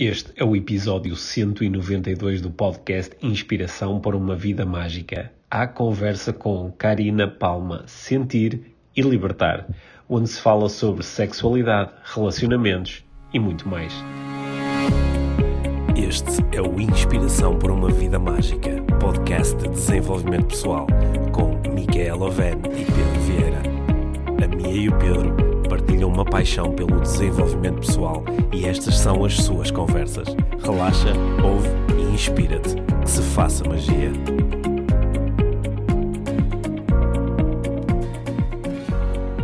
Este é o episódio 192 do podcast Inspiração para uma Vida Mágica. A conversa com Karina Palma, Sentir e Libertar, onde se fala sobre sexualidade, relacionamentos e muito mais. Este é o Inspiração para uma Vida Mágica, podcast de desenvolvimento pessoal, com Micaela Oven e Pedro Vieira. A Mia e o Pedro partilham uma paixão pelo desenvolvimento pessoal e estas são as suas conversas. Relaxa, ouve e inspira-te. Que se faça magia.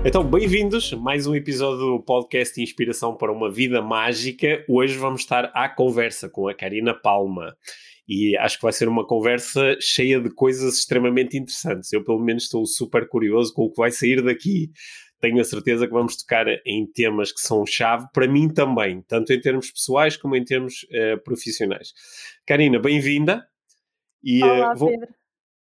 Então, bem-vindos a mais um episódio do podcast Inspiração para uma Vida Mágica. Hoje vamos estar à conversa com a Karina Palma e acho que vai ser uma conversa cheia de coisas extremamente interessantes. Eu, pelo menos, estou super curioso com o que vai sair daqui tenho a certeza que vamos tocar em temas que são chave para mim também, tanto em termos pessoais como em termos uh, profissionais. Karina, bem-vinda. E, Olá, uh, vou... Pedro.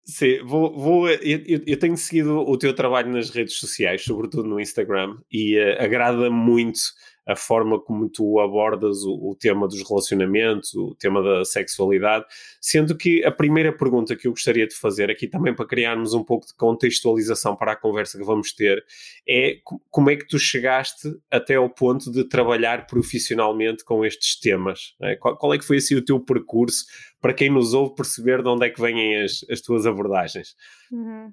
Sim, vou, vou, eu, eu, tenho seguido o teu trabalho nas redes sociais, sobretudo no Instagram, e uh, agrada muito a forma como tu abordas o, o, tema dos relacionamentos, o tema da sexualidade, sendo que a primeira pergunta que eu gostaria de fazer aqui também para criarmos um pouco de contextualização para a conversa que vamos ter é como é que tu chegaste até ao ponto de trabalhar profissionalmente com estes temas? É? Qual, qual, é que foi assim o teu percurso para quem nos ouve perceber de onde é que vêm as, as tuas abordagens? Uhum.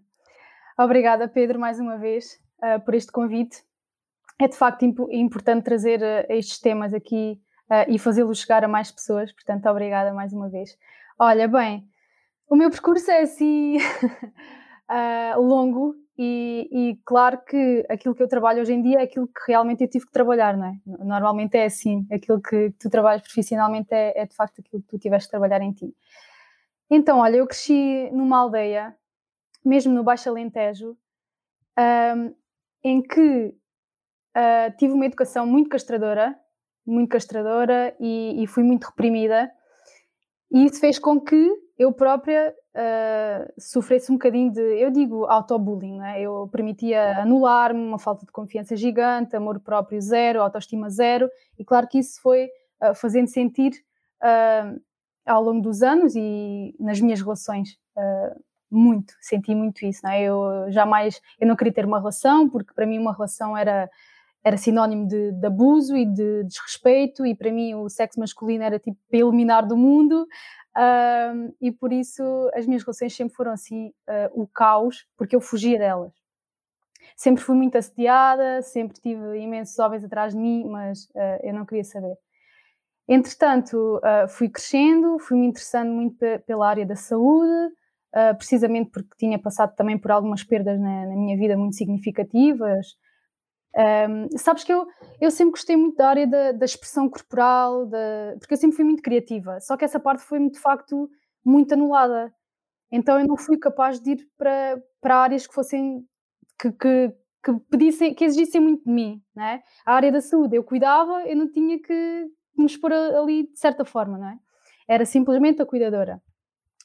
Obrigada, Pedro, mais uma vez uh, por este convite é de facto imp importante trazer uh, estes temas aqui uh, e fazê-los chegar a mais pessoas, portanto, obrigada mais uma vez. Olha, bem, o meu percurso é assim uh, longo e, e, claro que aquilo que eu trabalho hoje em dia é aquilo que realmente eu tive que trabalhar, não é? Normalmente é assim, aquilo que, tu trabalhas profissionalmente é, é, de facto aquilo que tu tiveste que trabalhar em ti. Então, olha, eu cresci numa aldeia, mesmo no Baixo Alentejo, um, em que uh, tive uma educação muito castradora, muito castradora e, e, fui muito reprimida. E isso fez com que eu própria uh, sofresse um bocadinho de, eu digo, autobullying. É? Eu permitia anular-me, uma falta de confiança gigante, amor próprio zero, autoestima zero. E claro que isso foi uh, fazendo sentir uh, ao longo dos anos e nas minhas relações muito, senti muito isso. É? Eu jamais, eu não queria ter uma relação porque para mim uma relação era era sinónimo de, de, abuso e de desrespeito, e para mim o sexo masculino era tipo para eliminar do mundo, e por isso as minhas relações sempre foram assim uh, o caos, porque eu fugia delas. Sempre fui muito assediada, sempre tive imensos homens atrás de mim, mas uh, eu não queria saber. Entretanto, ah, fui crescendo, fui me interessando muito pela área da saúde, precisamente porque tinha passado também por algumas perdas na, na minha vida muito significativas, um, sabes que eu, eu sempre gostei muito da área da, da expressão corporal, da, porque eu sempre fui muito criativa, só que essa parte foi de facto muito anulada. Então eu não fui capaz de ir para, para áreas que fossem que, que, que pedissem, que exigissem muito de mim, né? A área da saúde, eu cuidava, eu não tinha que me expor ali de certa forma, não é? Era simplesmente a cuidadora.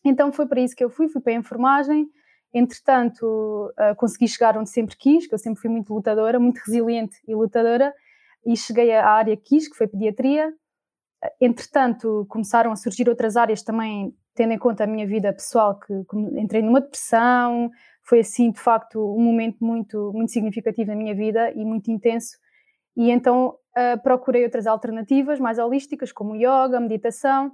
Então foi para isso que eu fui, fui para a enfermagem, Entretanto, uh, consegui chegar onde sempre quis, que eu sempre fui muito lutadora, muito resiliente e lutadora, e cheguei à área que quis, que foi pediatria. Entretanto, começaram a surgir outras áreas também, tendo em conta a minha vida pessoal, que, que entrei numa depressão, foi assim, de facto, um momento muito, muito significativo na minha vida e muito intenso. E então uh, procurei outras alternativas mais holísticas, como yoga, meditação,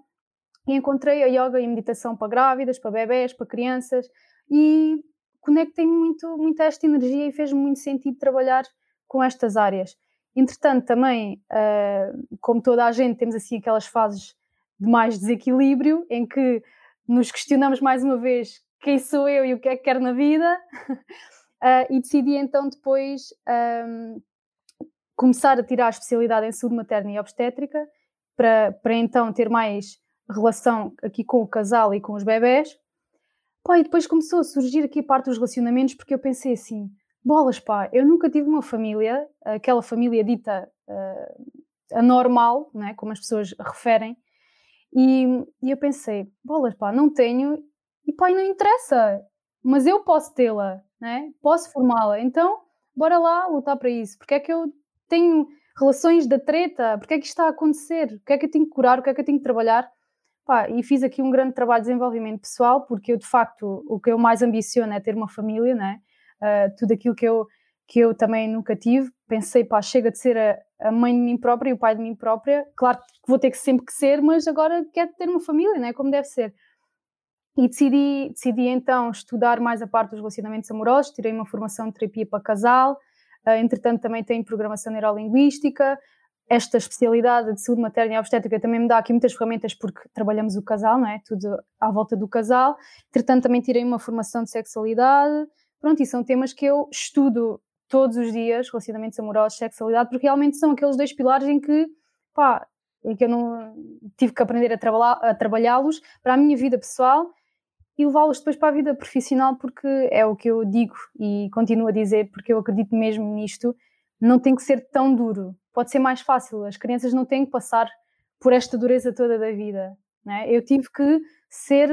e encontrei a yoga e a meditação para grávidas, para bebés, para crianças, e conectei muito, muito a esta energia e fez-me muito sentido trabalhar com estas áreas. Entretanto, também, uh, como toda a gente, temos assim aquelas fases de mais desequilíbrio em que nos questionamos mais uma vez quem sou eu e o que é que quero na vida, uh, e decidi então depois um, começar a tirar a especialidade em saúde materna e obstétrica para, para então ter mais relação aqui com o casal e com os bebés Pá, e depois começou a surgir aqui a parte dos relacionamentos, porque eu pensei assim: bolas, pá, eu nunca tive uma família, aquela família dita uh, anormal, né, como as pessoas referem, e, e, eu pensei: bolas, pá, não tenho, e pá, não interessa, mas eu posso tê-la, né, posso formá-la, então bora lá lutar para isso, porque é que eu tenho relações da treta, porque é que isto está a acontecer, o que é que eu tenho que curar, o que é que eu tenho que trabalhar. Pá, e fiz aqui um grande trabalho de desenvolvimento pessoal, porque eu, de facto, o que eu mais ambiciono é ter uma família, né? Uh, tudo aquilo que eu, que eu também nunca tive. Pensei, pá, chega de ser a, a, mãe de mim própria e o pai de mim própria. Claro que vou ter que sempre que ser, mas agora quero ter uma família, né? Como deve ser. E decidi, decidi então estudar mais a parte dos relacionamentos amorosos, tirei uma formação de terapia para casal, uh, entretanto também tenho programação neurolinguística, esta especialidade de saúde materna e obstétrica também me dá aqui muitas ferramentas porque trabalhamos o casal, não é? Tudo à volta do casal. Entretanto, também tirei uma formação de sexualidade. Pronto, e são temas que eu estudo todos os dias, relacionamentos amorosos, sexualidade, porque realmente são aqueles dois pilares em que, pá, em que eu não tive que aprender a, trabalhar, a trabalhá-los para a minha vida pessoal e levá-los depois para a vida profissional, porque é o que eu digo e continuo a dizer, porque eu acredito mesmo nisto, não tem que ser tão duro pode ser mais fácil. As crianças não têm que passar por esta dureza toda da vida. Né? Eu tive que ser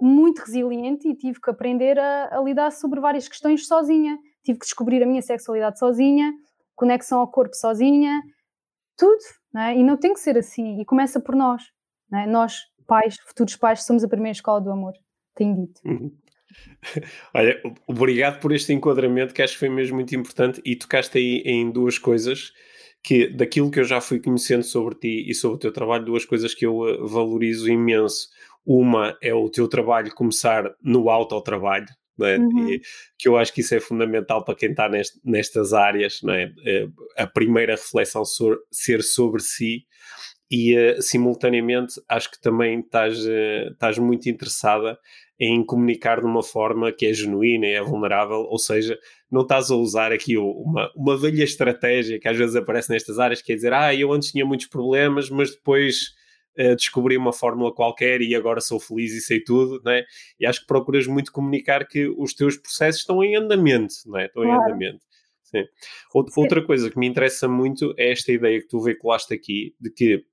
muito resiliente e tive que aprender a, a, lidar sobre várias questões sozinha. Tive que descobrir a minha sexualidade sozinha, conexão ao corpo sozinha, tudo. Né? E não tem que ser assim. E começa por nós. Né? Nós, pais, futuros pais, somos a primeira escola do amor. Tenho dito. Olha, obrigado por este enquadramento que acho que foi mesmo muito importante e tocaste aí em duas coisas que daquilo que eu já fui conhecendo sobre ti e sobre o teu trabalho, duas coisas que eu eh, valorizo imenso. Uma é o teu trabalho começar no autotrabalho, é? Uhum. E, que eu acho que isso é fundamental para quem está nest, nestas áreas, é? Eh, a primeira reflexão sobre, ser sobre si e uh, simultaneamente acho que também estás, uh, estás muito interessada em comunicar de uma forma que é genuína e é vulnerável, ou seja, não estás a usar aqui uma, uma velha estratégia que às vezes aparece nestas áreas, que é dizer, ah, eu antes tinha muitos problemas, mas depois uh, descobri uma fórmula qualquer e agora sou feliz e sei tudo, né? E acho que procuras muito comunicar que os teus processos estão em andamento, né? Estão claro. em andamento. Sim. Outra coisa que me interessa muito é esta ideia que tu veiculaste aqui, de que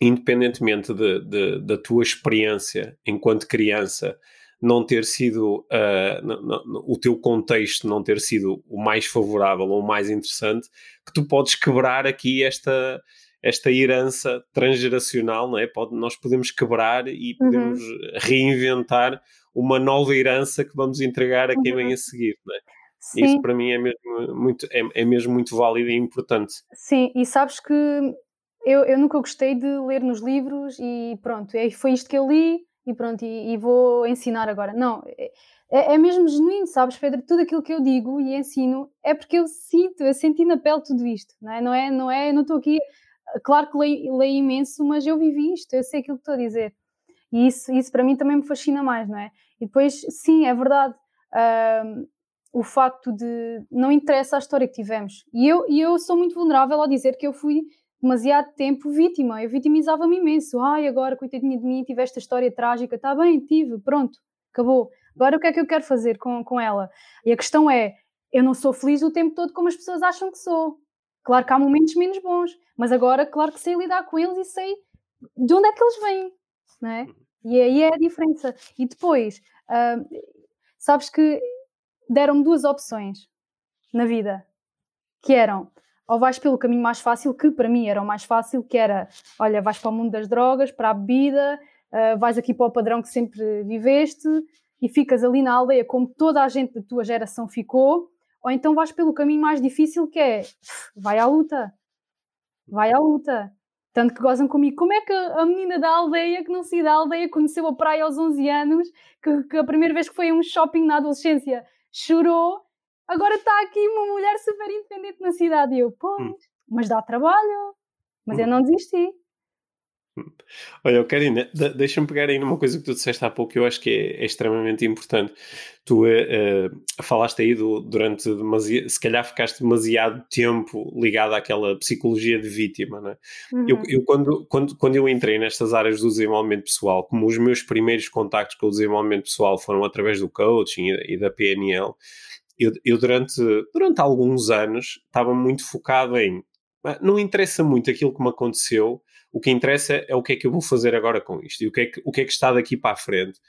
independentemente de, de, da tua experiência enquanto criança não ter sido uh, o teu contexto não ter sido o mais favorável ou o mais interessante, que tu podes quebrar aqui esta esta herança transgeracional, não é? Pode, nós podemos quebrar e uhum. podemos uhum. reinventar uma nova herança que vamos entregar a quem uhum. vem a seguir, não é? Isso para mim é mesmo muito, é, é mesmo muito válido e importante. Sim, e sabes que eu, eu nunca gostei de ler nos livros e pronto, é, foi isto que eu li e pronto, e, e vou ensinar agora. Não, é, é, é, mesmo genuíno, sabes, Pedro? Tudo aquilo que eu digo e ensino é porque eu sinto, eu senti na pele tudo isto, não é? Não é, não é, não estou aqui, claro que leio, leio, imenso, mas eu vivi isto, eu sei aquilo que estou a dizer. E isso, isso para mim também me fascina mais, não é? E depois, sim, é verdade. Uh, o facto de não interessa a história que tivemos. E eu, e eu sou muito vulnerável ao dizer que eu fui demasiado tempo vítima. Eu vitimizava-me imenso. Ai, agora, coitadinha de mim, tive esta história trágica. Está bem, tive, pronto, acabou. Agora o que é que eu quero fazer com, com ela? E a questão é: eu não sou feliz o tempo todo como as pessoas acham que sou. Claro que há momentos menos bons, mas agora, claro que sei lidar com eles e sei de onde é que eles vêm, não é? E aí é a diferença. E depois, uh, sabes que deram-me duas opções na vida, que eram ou vais pelo caminho mais fácil, que para mim era o mais fácil, que era, olha, vais para o mundo das drogas, para a bebida, uh, vais aqui para o padrão que sempre viveste e ficas ali na aldeia como toda a gente da tua geração ficou, ou então vais pelo caminho mais difícil que é, vai à luta, vai à luta. Tanto que gozam comigo. Como é que a menina da aldeia, que não se da aldeia, conheceu a praia aos 11 anos, que, que a primeira vez que foi a um shopping na adolescência chorou agora está aqui uma mulher super independente na cidade. E eu, pois, hum. mas dá trabalho. Mas hum. eu não desisti. Hum. Olha, Karina, deixa-me pegar aí numa coisa que tu disseste há pouco que eu acho que é, é extremamente importante. Tu uh, falaste aí do, durante demasiado, se calhar ficaste demasiado tempo ligado àquela psicologia de vítima, né? Uhum. Eu, eu quando, quando, quando eu entrei nestas áreas do desenvolvimento pessoal, como os meus primeiros contactos com o desenvolvimento pessoal foram através do coaching e, e da PNL, eu, eu durante, durante alguns anos estava muito focado em ah, não interessa muito aquilo que me aconteceu, o que interessa é o que é que eu vou fazer agora com isto e o que é que, o que, é que está daqui para a frente.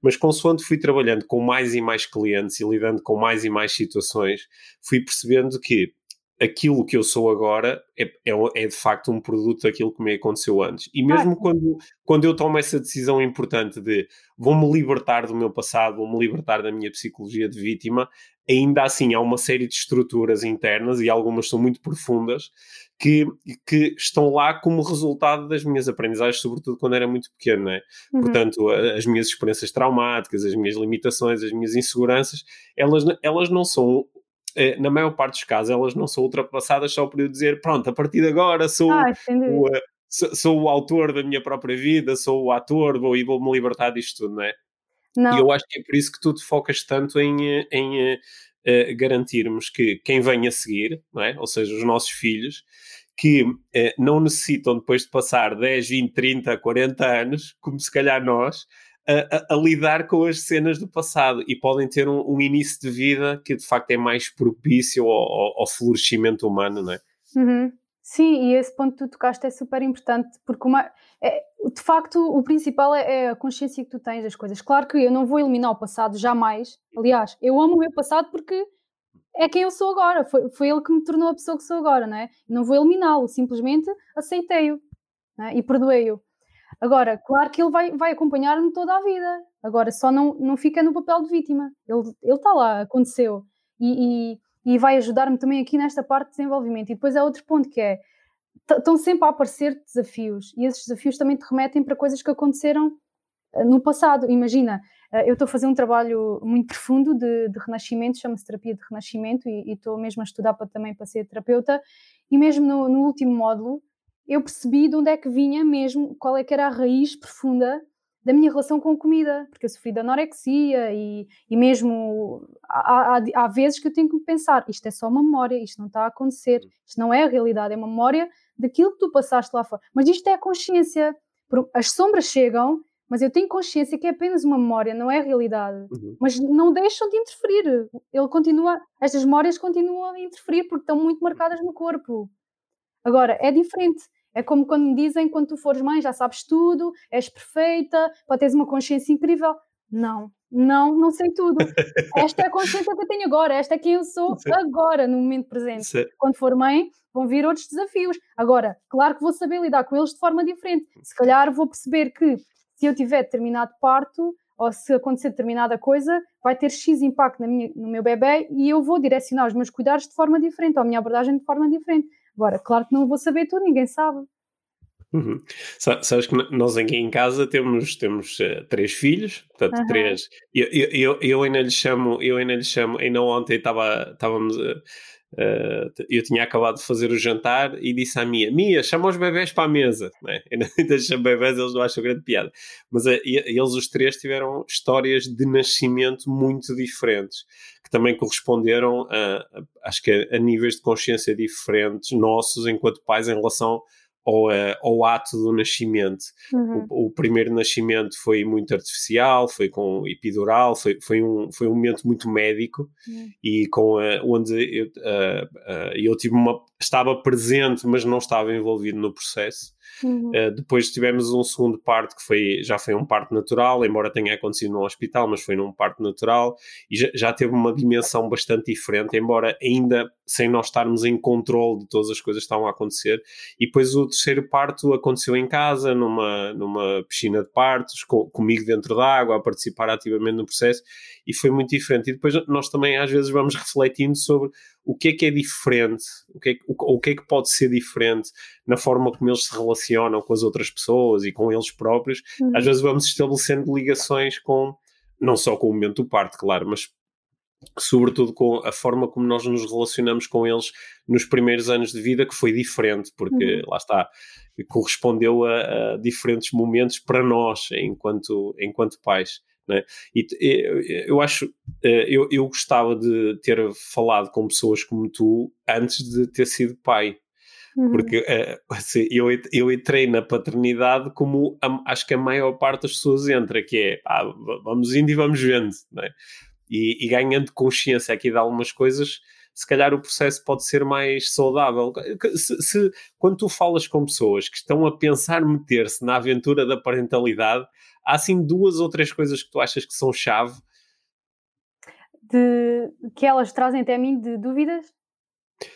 Mas consoante fui trabalhando com mais e mais clientes e lidando com mais e mais situações, fui percebendo que aquilo que eu sou agora é, é, é, de facto um produto daquilo que me aconteceu antes. E mesmo ah, quando, quando eu tomo essa decisão importante de vou-me libertar do meu passado, vou-me libertar da minha psicologia de vítima, ainda assim há uma série de estruturas internas e algumas são muito profundas que, que estão lá como resultado das minhas aprendizagens, sobretudo quando era muito pequeno, é? Uhum. Portanto, as minhas experiências traumáticas, as minhas limitações, as minhas inseguranças, elas, elas não são eh, na maior parte dos casos, elas não são ultrapassadas só por eu dizer, pronto, a partir de agora sou, ah, o, eh, sou, sou, o autor da minha própria vida, sou o ator, vou e vou-me libertar disto tudo, não é? Não. E eu acho que é por isso que tu te focas tanto em, eh, em uh, garantirmos que quem vem a seguir, não é? ou seja, os nossos filhos, que uh, não necessitam depois de passar 10, 20, 30, 40 anos, como se calhar nós, a, a, lidar com as cenas do passado e podem ter um, um, início de vida que de facto é mais propício ao, ao, ao florescimento humano, não é? Uhum. Sim, e esse ponto que tu tocaste é super importante, porque uma, é, de facto o principal é, é, a consciência que tu tens das coisas. Claro que eu não vou eliminar o passado, jamais. Aliás, eu amo o meu passado porque é quem eu sou agora, foi, foi ele que me tornou a pessoa que sou agora, não é? Não vou eliminá-lo, simplesmente aceitei-o é? e perdoei-o. Agora, claro que ele vai, vai acompanhar-me toda a vida. Agora, só não, não fica no papel de vítima. Ele está lá, aconteceu. E, e, e vai ajudar-me também aqui nesta parte de desenvolvimento. E depois há outro ponto que é: estão sempre a aparecer desafios. E esses desafios também te remetem para coisas que aconteceram eh, no passado. Imagina, eh, eu estou a fazer um trabalho muito profundo de, de renascimento, chama-se terapia de renascimento, e estou mesmo a estudar para, também para ser terapeuta. E mesmo no, no último módulo, eu percebi de onde é que vinha mesmo, qual é que era a raiz profunda da minha relação com a comida, porque eu sofri de anorexia e, e mesmo há, há, há, vezes que eu tenho que pensar, isto é só uma memória, isto não está a acontecer, isto não é a realidade, é uma memória daquilo que tu passaste lá fora. Mas isto é a consciência. As sombras chegam, mas eu tenho consciência que é apenas uma memória, não é a realidade. Uhum. Mas não deixam de interferir. Ele continua, estas memórias continuam a interferir porque estão muito marcadas no corpo. Agora, é diferente. É como quando me dizem, quando tu fores mãe, já sabes tudo, és perfeita, pode teres uma consciência incrível. Não, não, não sei tudo. Esta é a consciência que eu tenho agora, esta é quem eu sou Sim. agora, no momento presente. Sim. Quando for mãe, vão vir outros desafios. Agora, claro que vou saber lidar com eles de forma diferente. Se calhar vou perceber que se eu tiver determinado parto, ou se acontecer determinada coisa, vai ter X impacto minha, no meu bebê e eu vou direcionar os meus cuidados de forma diferente, ou a minha abordagem de forma diferente. Agora, claro que não vou saber tudo, ninguém sabe. Uhum. Sabes que nós aqui em casa temos, temos uh, três filhos, portanto, uhum. três. Eu, eu, eu, ainda lhe chamo, eu ainda lhe chamo, ainda ontem estava, estávamos. Uh, eu tinha acabado de fazer o jantar e disse à Mia: Mia, chama os bebés para a mesa. Né? Ainda chamo bebés, eles não acham grande piada. Mas eles, os três, tiveram histórias de nascimento muito diferentes que também corresponderam a, a acho que a, a, níveis de consciência diferentes nossos enquanto pais em relação ao, ao ato do nascimento. Uhum. O, o, primeiro nascimento foi muito artificial, foi com epidural, foi, foi, um, foi um momento muito médico uhum. e com onde eu, eu tive uma, estava presente, mas não estava envolvido no processo. Uhum. Uh, depois tivemos um segundo parto que foi, já foi um parto natural, embora tenha acontecido no hospital, mas foi num parto natural e já, já teve uma dimensão bastante diferente, embora ainda sem nós estarmos em controle de todas as coisas que estavam a acontecer. E depois o terceiro parto aconteceu em casa, numa, numa piscina de partos, com, comigo dentro da água, a participar ativamente no processo, e foi muito diferente. E depois nós também às vezes vamos refletindo sobre o que é que é diferente, o que é, o, o que, é que pode ser diferente na forma como eles se relacionam com as outras pessoas e com eles próprios. Uhum. Às vezes vamos estabelecendo ligações com, não só com o momento do parto, claro, mas sobretudo com a forma como nós nos relacionamos com eles nos primeiros anos de vida, que foi diferente, porque uhum. lá está, correspondeu a, a, diferentes momentos para nós enquanto, enquanto pais. Né? E eu acho, eh, eu, eu gostava de ter falado com pessoas como tu antes de ter sido pai, uhum. porque uh, assim, eu, eu entrei na paternidade como a, acho que a maior parte das pessoas entra, que é ah, vamos indo e vamos vendo, né? e, e ganhando consciência aqui de algumas coisas, se calhar o processo pode ser mais saudável. Se, se, quando tu falas com pessoas que estão a pensar meter-se na aventura da parentalidade, há assim duas ou três coisas que tu achas que são chave? De, que elas trazem até a mim de dúvidas?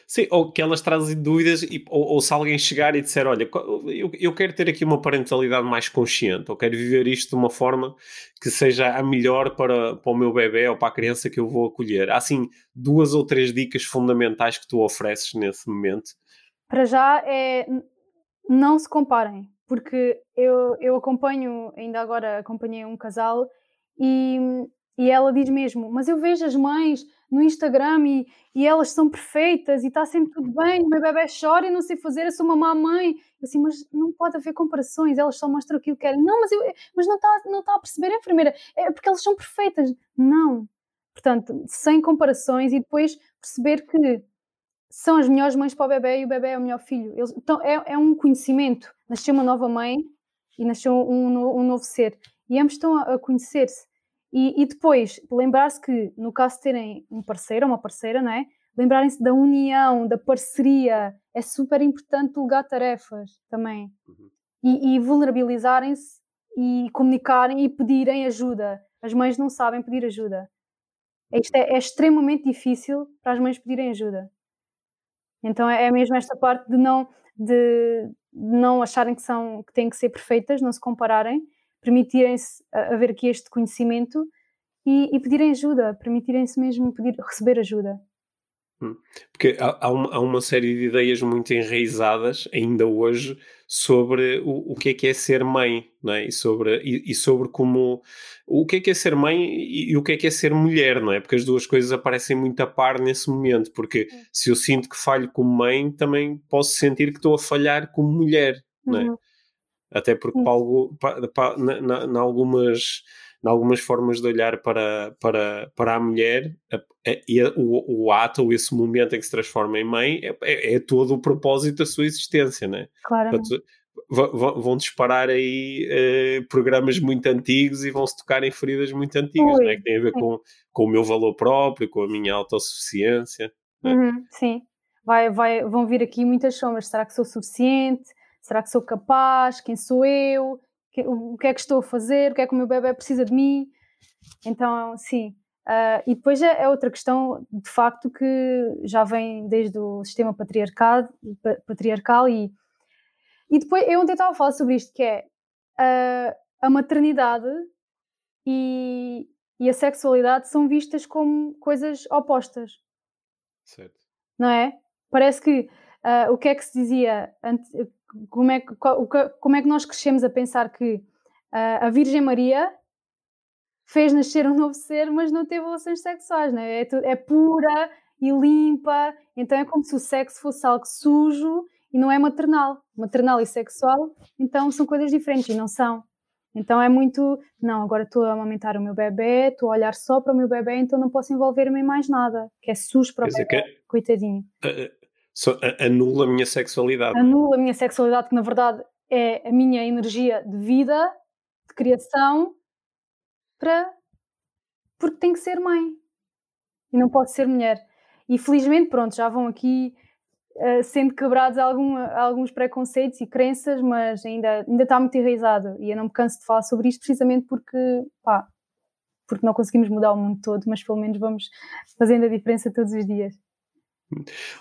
Sim, ou que elas trazem dúvidas, e, ou, ou, se alguém chegar e disser: Olha, eu, eu quero ter aqui uma parentalidade mais consciente, ou quero viver isto de uma forma que seja a melhor para, para o meu bebê ou para a criança que eu vou acolher. Há assim duas ou três dicas fundamentais que tu ofereces nesse momento. Para já é não se comparem, porque eu, eu acompanho, ainda agora acompanhei um casal e, e ela diz mesmo: Mas eu vejo as mães no Instagram e, e elas são perfeitas e está sempre tudo bem, o meu bebê chora e não sei fazer, eu sou uma má mãe. Eu assim, mas não pode haver comparações, elas só mostram aquilo que querem. Não, mas, eu, mas não está não tá a perceber, a enfermeira, é porque elas são perfeitas. Não. Portanto, sem comparações e depois perceber que são as melhores mães para o bebê e o bebê é o melhor filho. Eles, então, é, é um conhecimento. Nasceu uma nova mãe e nasceu um, um novo ser. E ambos estão a, a conhecer-se. E, e depois, lembrar-se que, no caso de terem um parceiro ou uma parceira, não é? Lembrarem-se da união, da parceria. É super importante delegar tarefas também. Uhum. E, e vulnerabilizarem-se e comunicarem e pedirem ajuda. As mães não sabem pedir ajuda. Isto é, é extremamente difícil para as mães pedirem ajuda. Então é, é mesmo esta parte de não, de, de não acharem que, são, que têm que ser perfeitas, não se compararem permitirem-se haver aqui este conhecimento e, e pedirem ajuda, permitirem-se mesmo pedir, receber ajuda. Hum. Porque há, há, uma, há, uma, série de ideias muito enraizadas, ainda hoje, sobre o, o que é que é ser mãe, não é? E sobre, e, e sobre como. O que é que é ser mãe e, e, o que é que é ser mulher, não é? Porque as duas coisas aparecem muito a par nesse momento. Porque se eu sinto que falho como mãe, também posso sentir que estou a falhar como mulher, não é? Uhum. Até porque algo, para, para, na, na, na algumas em algumas formas de olhar para, para, para a mulher, a, o, o ato ou esse momento em que se transforma em mãe é, é, é todo o propósito da sua existência, né? Claro. vão disparar aí eh, programas muito antigos e vão-se tocar em feridas muito antigas, né? que têm a ver com, com o meu valor próprio, com a minha autossuficiência. Né? Uhum, sim, vai, vai, vão vir aqui muitas sombras. Será que sou suficiente? Será que sou capaz? Quem sou eu? O que é que estou a fazer? O que é que o meu bebê precisa de mim? Então, sim. Uh, e depois é, é, outra questão, de facto, que já vem desde o sistema patriarcal, patriarcal e, e depois eu ontem estava a falar sobre isto, que é uh, a maternidade e, e a sexualidade são vistas como coisas opostas. Certo. Não é? Parece que uh, o que é que se dizia como é que, como é que nós crescemos a pensar que uh, a Virgem Maria fez nascer um novo ser, mas não teve relações sexuais, não é? É, pura e limpa, então é como se o sexo fosse algo sujo e não é maternal. Maternal e sexual, então são coisas diferentes e não são. Então é muito, não, agora estou a amamentar o meu bebê, estou a olhar só para o meu bebê, então não posso envolver-me em mais nada, que é sujo para o bebê, que, coitadinho. Uh, So, anula a minha sexualidade. Anula a minha sexualidade, que na verdade é a minha energia de vida, de criação, para. porque tem que ser mãe. E não pode ser mulher. E felizmente, pronto, já vão aqui uh, sendo quebrados algum, alguns preconceitos e crenças, mas ainda, ainda está muito enraizado. E eu não me canso de falar sobre isto precisamente porque, pá, porque não conseguimos mudar o mundo todo, mas pelo menos vamos fazendo a diferença todos os dias.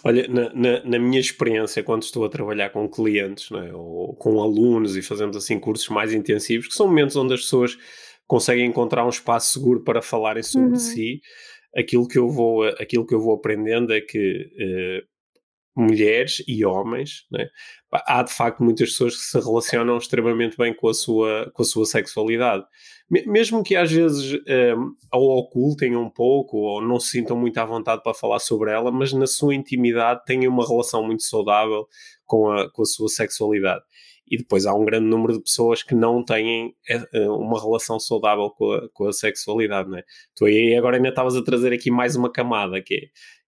Olha, na, na, na, minha experiência, quando estou a trabalhar com clientes é? ou com alunos e fazemos assim cursos mais intensivos, que são momentos onde as pessoas conseguem encontrar um espaço seguro para falarem sobre uhum. si, aquilo que eu vou, aquilo que eu vou aprendendo é que uh, mulheres e homens, é? há de facto muitas pessoas que se relacionam extremamente bem com a sua, com a sua sexualidade mesmo que às vezes um, ou ocultem um pouco ou não se sintam muito à vontade para falar sobre ela, mas na sua intimidade têm uma relação muito saudável com a, com a sua sexualidade. E depois há um grande número de pessoas que não têm eh, eh, uma relação saudável com a, com a sexualidade, não é? Tu aí agora ainda estavas a trazer aqui mais uma camada, que é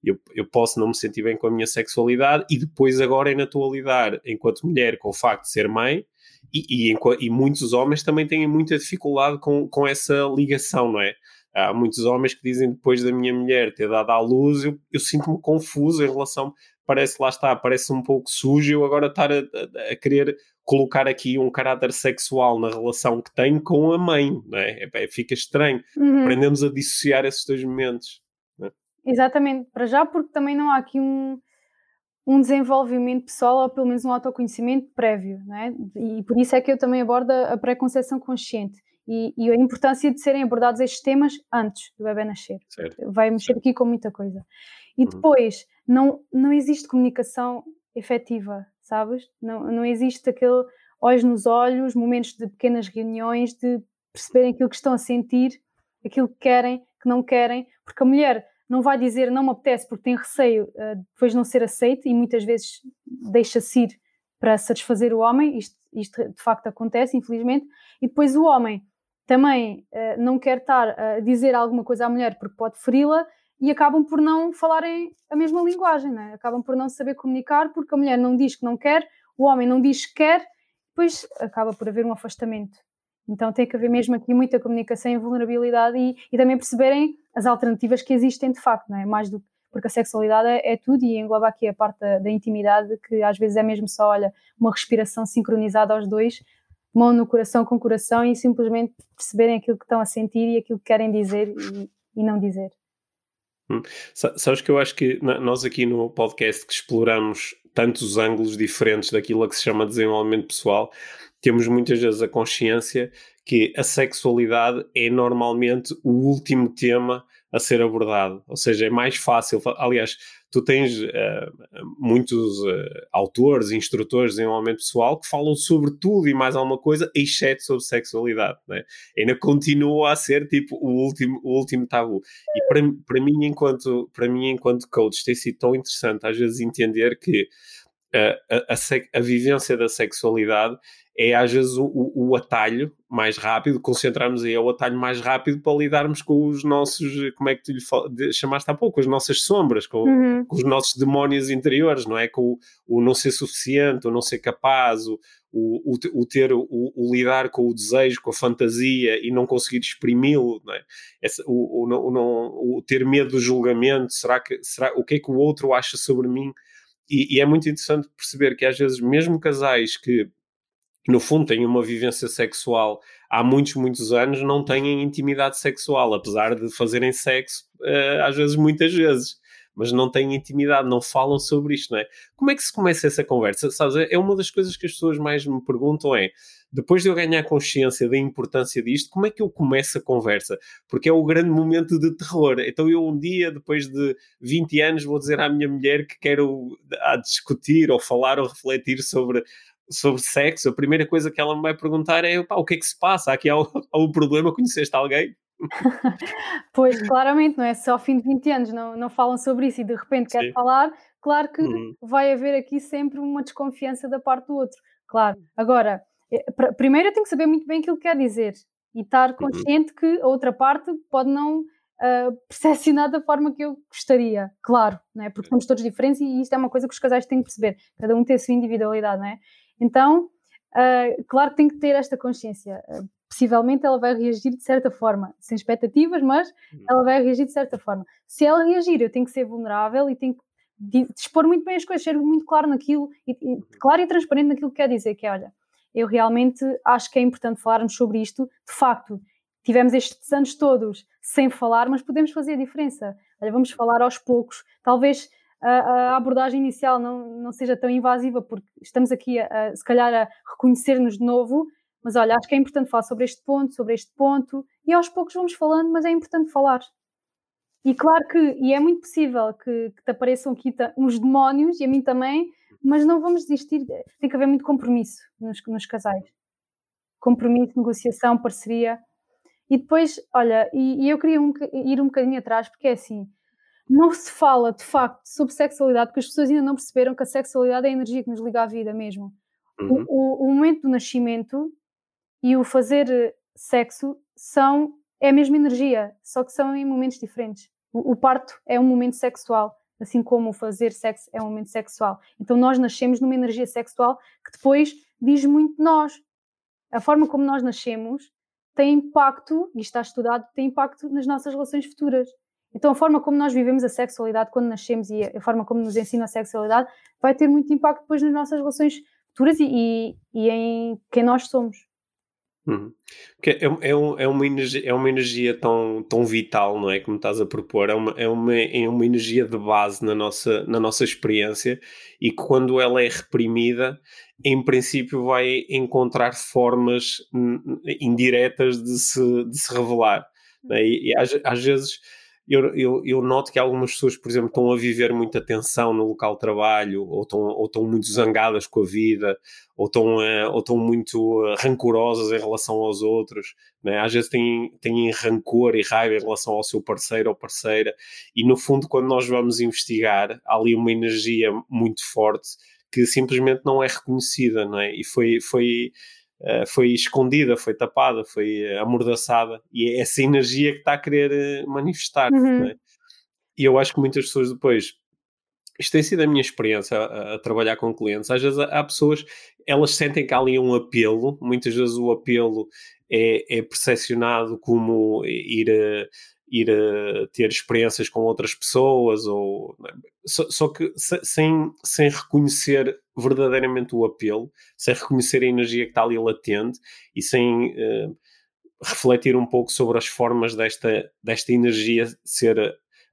eu, eu posso não me sentir bem com a minha sexualidade e depois agora ainda estou a lidar, enquanto mulher, com o facto de ser mãe e, e, e, muitos homens também têm muita dificuldade com, com essa ligação, não é? Há muitos homens que dizem depois da minha mulher ter dado à luz, eu, eu sinto-me confuso em relação, parece lá está, parece um pouco sujo eu agora estar a, a, a, querer colocar aqui um caráter sexual na relação que tenho com a mãe, não é? é, é fica estranho. Uhum. Aprendemos a dissociar esses dois momentos. Exatamente, para já porque também não há aqui um um desenvolvimento pessoal ou pelo menos um autoconhecimento prévio, não é? E por isso é que eu também abordo a pré-conceição consciente e, e, a importância de serem abordados estes temas antes do bebê nascer. Certo. Vai mexer aqui com muita coisa. E uhum. depois, não, não existe comunicação efetiva, sabes? Não, não existe aquele olhos nos olhos, momentos de pequenas reuniões, de perceberem aquilo que estão a sentir, aquilo que querem, que não querem, porque a mulher não vai dizer não me apetece porque tem receio uh, depois de não ser aceito e muitas vezes deixa-se ir para satisfazer o homem, isto, isto de facto acontece, infelizmente, e depois o homem também uh, não quer estar a dizer alguma coisa à mulher porque pode feri-la e acabam por não falarem a mesma linguagem, né? acabam por não saber comunicar porque a mulher não diz que não quer, o homem não diz que quer, depois acaba por haver um afastamento. Então tem que haver mesmo aqui muita comunicação e vulnerabilidade e, e também perceberem as alternativas que existem de facto, não é? Mais do porque a sexualidade é, é tudo e engloba aqui a parte da, da, intimidade que às vezes é mesmo só, olha, uma respiração sincronizada aos dois, mão no coração com coração e simplesmente perceberem aquilo que estão a sentir e aquilo que querem dizer e, e não dizer. Hum. Sabes que eu acho que nós aqui no podcast que exploramos tantos ângulos diferentes daquilo a que se chama desenvolvimento pessoal, temos muitas vezes a consciência que a sexualidade é normalmente o último tema a ser abordado, ou seja, é mais fácil. Aliás, tu tens uh, muitos uh, autores, instrutores de desenvolvimento pessoal que falam sobre tudo e mais alguma coisa, exceto sobre sexualidade. Né? Ainda continua a ser tipo o último, o último tabu. E para, mim, enquanto, para mim, enquanto coach, tem sido tão interessante às vezes entender que a, a, a vivência da sexualidade é às vezes o, o, atalho mais rápido, concentrarmos aí é o atalho mais rápido para lidarmos com os nossos, como é que tu lhe chamaste há pouco, as nossas sombras, com, uhum. com, os nossos demónios interiores, não é? Com o, o, não ser suficiente, o não ser capaz, o, o, o ter, o, o, lidar com o desejo, com a fantasia e não conseguir exprimi-lo, não é? Esse, o, o, não, o ter medo do julgamento, será que, será, o que é que o outro acha sobre mim? E, e é muito interessante perceber que às vezes mesmo casais que no fundo têm uma vivência sexual há muitos, muitos anos, não têm intimidade sexual, apesar de fazerem sexo uh, às vezes, muitas vezes. Mas não têm intimidade, não falam sobre isto, não é? Como é que se começa essa conversa? Sabes, é uma das coisas que as pessoas mais me perguntam é, depois de eu ganhar consciência da importância disto, como é que eu começo a conversa? Porque é o grande momento de terror. Então eu um dia, depois de 20 anos, vou dizer à minha mulher que quero a discutir ou falar ou refletir sobre sobre sexo, a primeira coisa que ela me vai perguntar é o que é que se passa? Aqui há, há um problema, conheceste alguém? pois, claramente, não é só ao fim de 20 anos, não, não falam sobre isso e de repente quer falar, claro que uhum. vai haver aqui sempre uma desconfiança da parte do outro, claro. Agora, primeiro eu tenho que saber muito bem aquilo que quer dizer e estar uhum. consciente que a outra parte pode não uh, percepcionar da forma que eu gostaria, claro, não é? porque somos todos diferentes e isto é uma coisa que os casais têm que perceber, cada um tem a sua individualidade, não é? Então, uh, claro que tem que ter esta consciência. Uh, possivelmente ela vai reagir de certa forma, sem expectativas, mas uhum. ela vai reagir de certa forma. Se ela reagir, eu tenho que ser vulnerável e tenho que dispor muito bem as coisas, ser muito claro naquilo, e, e, uhum. claro e transparente naquilo que quer dizer, que é, olha, eu realmente acho que é importante falarmos sobre isto, de facto, tivemos estes anos todos sem falar, mas podemos fazer a diferença. Olha, vamos falar aos poucos, talvez a, a, abordagem inicial não, não seja tão invasiva, porque estamos aqui, a, a se calhar, a reconhecer-nos de novo, mas olha, acho que é importante falar sobre este ponto, sobre este ponto, e aos poucos vamos falando, mas é importante falar. E claro que, e é muito possível que, que te apareçam aqui uns demónios, e a mim também, mas não vamos desistir, tem que haver muito compromisso nos, nos casais. Compromisso, negociação, parceria. E depois, olha, e, e eu queria um, ir um bocadinho atrás, porque é assim, não se fala de facto sobre sexualidade, porque as pessoas ainda não perceberam que a sexualidade é a energia que nos liga à vida mesmo. Uhum. O, o, o, momento do nascimento e o fazer eh, sexo são é a mesma energia, só que são em momentos diferentes. O, o parto é um momento sexual, assim como fazer sexo é um momento sexual. Então nós nascemos numa energia sexual que depois diz muito de nós. A forma como nós nascemos tem impacto, e está estudado, tem impacto nas nossas relações futuras. Então, a forma como nós vivemos a sexualidade quando nascemos e a forma como nos ensina a sexualidade vai ter muito impacto depois nas nossas relações futuras e, e, e em quem nós somos. Uhum. Porque é, é, um, é, uma energia, é uma energia tão, tão vital, não é? Como estás a propor, é uma, é, uma, é uma energia de base na nossa, na nossa experiência e que quando ela é reprimida, em princípio vai encontrar formas indiretas de se, de se revelar. É? E, e às, às vezes eu, eu, eu, noto que algumas pessoas, por exemplo, estão a viver muita tensão no local de trabalho, ou estão, ou estão muito zangadas com a vida, ou estão, uh, ou estão muito uh, rancorosas em relação aos outros, né? às vezes têm, têm rancor e raiva em relação ao seu parceiro ou parceira, e no fundo, quando nós vamos investigar, há ali uma energia muito forte que simplesmente não é reconhecida, não é? E foi, foi uh, foi escondida, foi tapada, foi uh, amordaçada, e é essa energia que está a querer uh, manifestar. Uhum. É? E eu acho que muitas pessoas depois. Isto tem sido a minha experiência a, a trabalhar com clientes. Às vezes há, pessoas, elas sentem que há ali um apelo, muitas vezes o apelo é, é percepcionado como ir ir a ter experiências com outras pessoas, ou é? só, só, que sem, sem reconhecer verdadeiramente o apelo, sem reconhecer a energia que está ali latente e sem uh, refletir um pouco sobre as formas desta, desta energia ser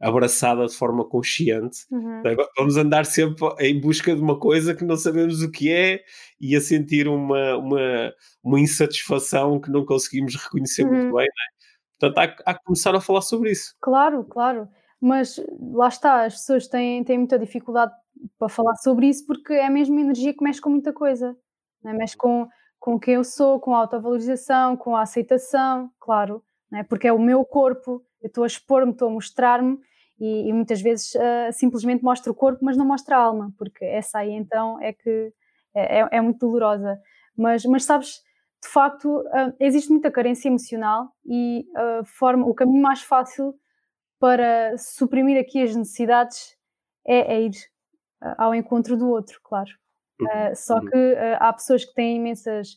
abraçada de forma consciente. Uhum. Vamos andar sempre em busca de uma coisa que não sabemos o que é e a sentir uma, uma, uma insatisfação que não conseguimos reconhecer uhum. muito bem. Né? Portanto, há, há que começar a falar sobre isso. Claro, claro. Mas lá está, as pessoas têm, têm muita dificuldade para falar sobre isso porque é mesmo uma energia que mexe com muita coisa. Né? Mexe com, com quem eu sou, com a autovalorização, com a aceitação, claro. Né? Porque é o meu corpo, eu estou a expor-me, estou a mostrar-me e, e, muitas vezes uh, simplesmente mostro o corpo, mas não mostro a alma, porque essa aí então é que é, é, é muito dolorosa. Mas, mas sabes, de facto, uh, existe muita carência emocional e uh, forma, o caminho mais fácil para suprimir aqui as necessidades é, é ir uh, ao encontro do outro, claro. Uhum. só uhum. que há pessoas que têm imensas,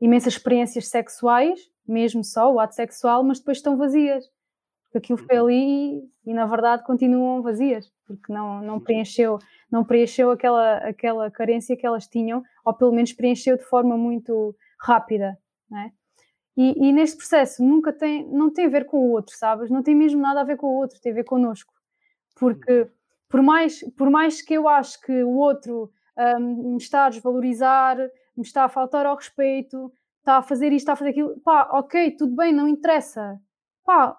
imensas experiências sexuais, mesmo só o ato sexual, mas depois estão vazias. Porque aquilo foi uhum. ali e, na verdade continuam vazias, porque não, não preencheu, não preencheu aquela, aquela carência que elas tinham, ou pelo menos preencheu de forma muito rápida, né? E, e, neste processo nunca tem, não tem a ver com o outro, sabes? Não tem mesmo nada a ver com o outro, tem a ver connosco. Porque por mais, por mais que eu acho que o outro um, me está a desvalorizar, me está a faltar ao respeito, está a fazer isto, está a fazer aquilo, pá, ok, tudo bem, não interessa. Pá,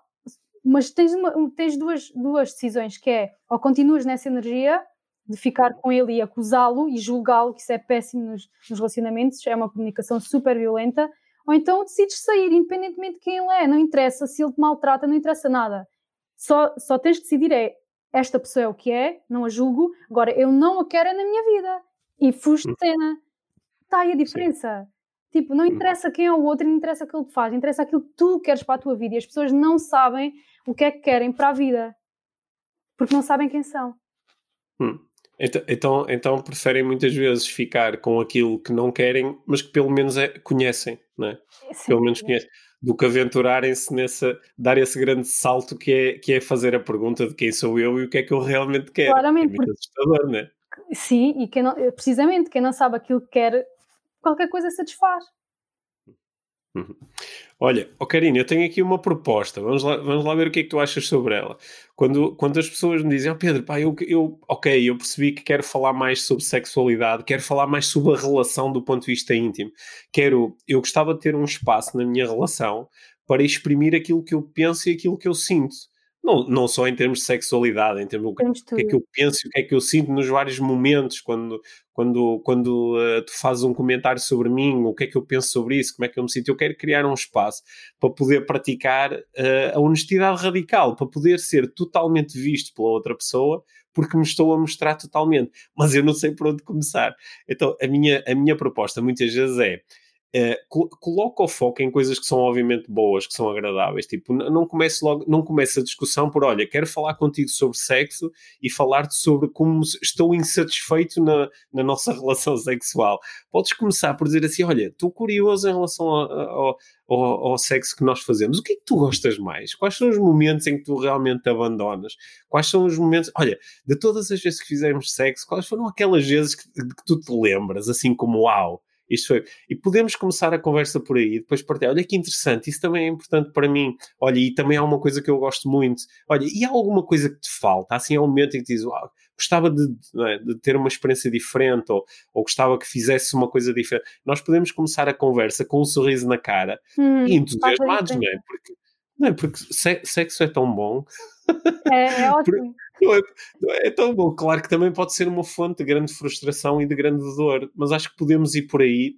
mas tens, uma, tens duas, duas decisões, que é, ou continuas nessa energia de ficar com ele e acusá-lo e julgá-lo, que isso é péssimo nos, nos, relacionamentos, é uma comunicação super violenta, ou então decides sair, independentemente de quem ele é, não interessa se ele te maltrata, não interessa nada. Só, só tens de decidir é, esta pessoa é o que é, não a julgo, agora eu não a quero na minha vida. E fujo de hum. cena. Está aí a diferença. Sim. Tipo, não hum. interessa quem é o outro, não interessa o que faz, interessa aquilo que tu queres para a tua vida. E as pessoas não sabem o que é que querem para a vida. Porque não sabem quem são. Hum. Então, então, então, preferem muitas vezes ficar com aquilo que não querem, mas que pelo menos é, conhecem, não é? Sim, pelo menos conhecem. Do que aventurarem-se nessa, dar esse grande salto que é, que é fazer a pergunta de quem sou eu e o que é que eu realmente quero. Claramente. É muito assustador, não é? Sim, e quem não, precisamente quem não sabe aquilo que quer, qualquer coisa satisfaz. Uhum. Olha, oh Karina, eu tenho aqui uma proposta. Vamos lá, vamos lá ver o que é que tu achas sobre ela. Quando, quando as pessoas me dizem, oh Pedro, pá, eu, eu, ok, eu percebi que quero falar mais sobre sexualidade, quero falar mais sobre a relação do ponto de vista íntimo. Quero, eu gostava de ter um espaço na minha relação para exprimir aquilo que eu penso e aquilo que eu sinto. Não, não só em termos de sexualidade, em termos do que, é que eu penso o que é que eu sinto nos vários momentos, quando, quando, quando uh, tu fazes um comentário sobre mim, o que é que eu penso sobre isso, como é que eu me sinto. Eu quero criar um espaço para poder praticar uh, a honestidade radical, para poder ser totalmente visto pela outra pessoa, porque me estou a mostrar totalmente, mas eu não sei por onde começar. Então, a minha, a minha proposta muitas vezes é Uh, coloca o foco em coisas que são obviamente boas, que são agradáveis. Tipo, não comece logo, não comece a discussão por olha, quero falar contigo sobre sexo e falar-te sobre como estou insatisfeito na, na nossa relação sexual. Podes começar por dizer assim: olha, estou curioso em relação ao, sexo que nós fazemos. O que é que tu gostas mais? Quais são os momentos em que tu realmente te abandonas? Quais são os momentos. Olha, de todas as vezes que fizemos sexo, quais foram aquelas vezes que, que tu te lembras, assim como uau? Isto foi. E podemos começar a conversa por aí, depois partilhar. Olha que interessante, isso também é importante para mim. Olha, e também há uma coisa que eu gosto muito. Olha, e há alguma coisa que te falta? Assim, há um momento em que dizes, uau, gostava de, é, de, ter uma experiência diferente ou, ou gostava que fizesse uma coisa diferente. Nós podemos começar a conversa com um sorriso na cara hum, e entusiasmados, não é? Porque, não é? Porque sexo é tão bom. É, é ótimo. Não é, não é, tão bom. Claro que também pode ser uma fonte de grande frustração e de grande dor, mas acho que podemos ir por aí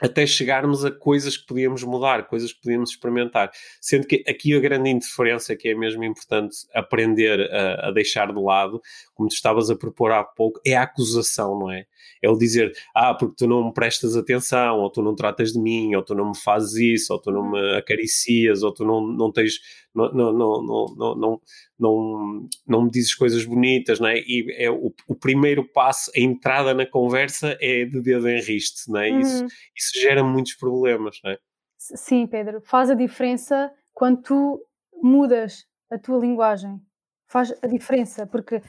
até chegarmos a coisas que podíamos mudar, coisas que podíamos experimentar. Sendo que aqui a grande indiferença, que é mesmo importante aprender a, a, deixar de lado, como tu estavas a propor há pouco, é a acusação, não é? É o dizer, ah, porque tu não me prestas atenção, ou tu não tratas de mim, ou tu não me fazes isso, ou tu não me uhum. acaricias, ou tu não, não tens, não, não, não, não, não, não, não me dizes coisas bonitas, não é? E é o, o primeiro passo, a entrada na conversa é de dedo em riste, não é? Uhum. Isso, isso gera muitos problemas, não é? Sim, Pedro, faz a diferença quando tu mudas a tua linguagem. Faz a diferença, porque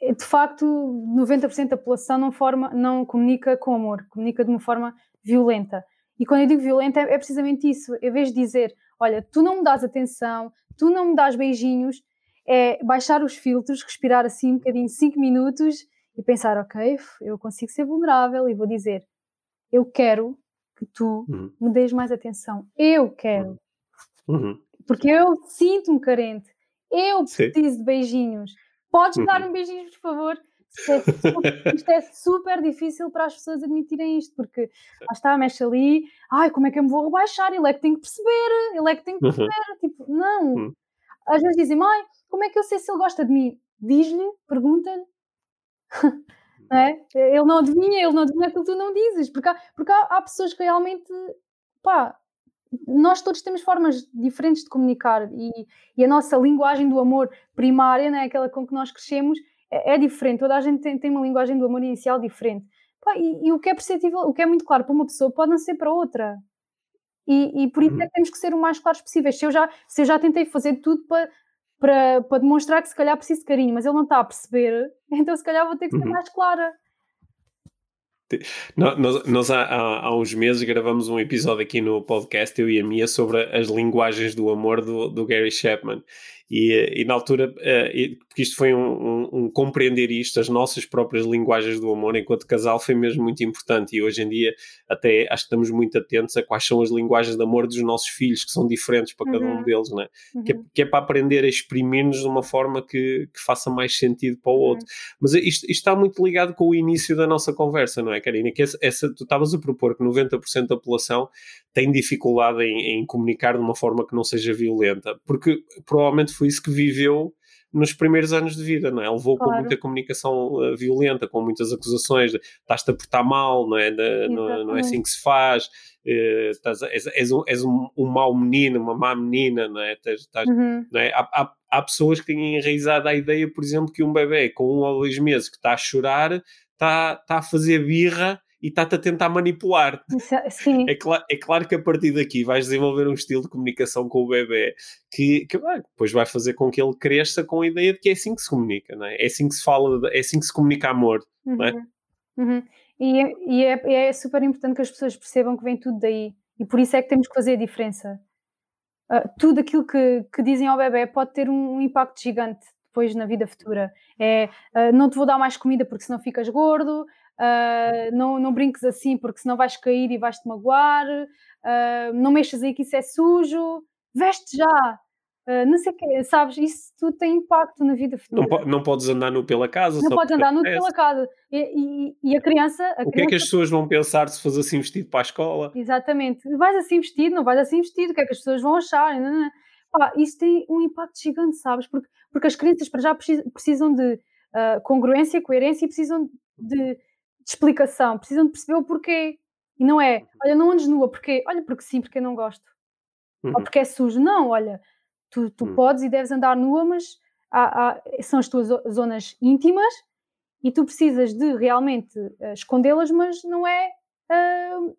de facto 90% da população não, forma, não comunica com amor, comunica de uma forma violenta. E quando eu digo violenta é, é precisamente isso. Em vez de dizer, olha, tu não me dás atenção, tu não me dás beijinhos, é baixar os filtros, respirar assim um bocadinho, 5 minutos e pensar, ok, eu consigo ser vulnerável e vou dizer, eu quero que tu uhum. me des mais atenção. Eu quero. Uhum. Porque eu sinto-me carente. Eu preciso Sim. de beijinhos. Podes uhum. dar um beijinho, por favor? Isto é, super, isto é, super, difícil para as pessoas admitirem isto, porque lá está, mexe ali, ai, como é que eu me vou rebaixar? Ele é que tem que perceber, ele é que tem que uhum. perceber. Uhum. Tipo, não. Uhum. Às vezes dizem, mãe, como é que eu sei se ele gosta de mim? Diz-lhe, pergunta-lhe. é? Ele não adivinha, ele não adivinha aquilo que tu não dizes, porque há, porque há, há pessoas que realmente, pá, nós todos temos formas diferentes de comunicar e, e, a nossa linguagem do amor primária, né, aquela com que nós crescemos, é, é diferente. Toda a gente tem, tem, uma linguagem do amor inicial diferente. Pá, e, e, o que é perceptível, o que é muito claro para uma pessoa, pode não ser para outra. E, e por isso é uhum. que temos que ser o mais claros possíveis. Se eu já, se eu já tentei fazer tudo para, para, para demonstrar que se calhar preciso de carinho, mas ele não está a perceber, então se calhar vou ter que ser uhum. mais clara. Nós, nós há, há, há, uns meses gravamos um episódio aqui no podcast, eu e a Mia, sobre as linguagens do amor do, do Gary Chapman. E, e na altura, uh, porque isto foi um, um, um, compreender isto, as nossas próprias linguagens do amor enquanto casal foi mesmo muito importante. E hoje em dia, até acho que estamos muito atentos a quais são as linguagens de amor dos nossos filhos, que são diferentes para cada uhum. um deles, né? Uhum. Que, é, que, é, para aprender a exprimir-nos de uma forma que, que, faça mais sentido para o uhum. outro. Mas isto, isto, está muito ligado com o início da nossa conversa, não é, Karina? Que essa, essa tu estavas a propor que 90% da população tem dificuldade em, em comunicar de uma forma que não seja violenta, porque provavelmente foi isso que viveu nos primeiros anos de vida, não é? Ele levou claro. com muita comunicação uh, violenta, com muitas acusações de estás-te a portar mal, não é? De, não, não, é assim que se faz, uh, estás, és, és, um, és um, um, mau menino, uma má menina, não é? Estás, estás, uhum. não é? Há, há, há, pessoas que têm enraizado a ideia, por exemplo, que um bebê com um ou dois meses que está a chorar está, está a fazer birra e está-te a tentar manipular. É, sim. É, cl é, claro que a partir daqui vais desenvolver um estilo de comunicação com o bebê que, que ah, depois vai fazer com que ele cresça com a ideia de que é assim que se comunica, não é? É assim que se fala, é assim que se comunica amor, uhum. não é? Uhum. uhum. E, é, e é, é, super importante que as pessoas percebam que vem tudo daí e por isso é que temos que fazer a diferença. Uh, tudo aquilo que, que dizem ao bebê pode ter um, um impacto gigante depois na vida futura. É, uh, não te vou dar mais comida porque senão ficas gordo, uh, não, não brinques assim porque senão vais cair e vais-te magoar, uh, não mexas aí que isso é sujo, veste já. Uh, não sei o que, sabes? Isso tudo tem impacto na vida futura. Não, não podes andar nu pela casa. Não podes andar nu pela casa. E, e, e a criança. A o que é que as pessoas vão pensar se fores assim vestido para a escola? Exatamente. Vais assim vestido, não vais assim vestido, o que é que as pessoas vão achar? Não, não. Pá, isso tem um impacto gigante, sabes? Porque, porque as crianças para já precisam de uh, congruência, coerência e precisam de de explicação, precisam de perceber o porquê. E não é, uhum. olha, não andes nua, porque Olha, porque sim, porque eu não gosto. Uhum. Ou porque é sujo. Não, olha, tu, tu uhum. podes e deves andar nua, mas há, há, são as tuas zonas íntimas e tu precisas de realmente uh, escondê-las, mas não é, uh,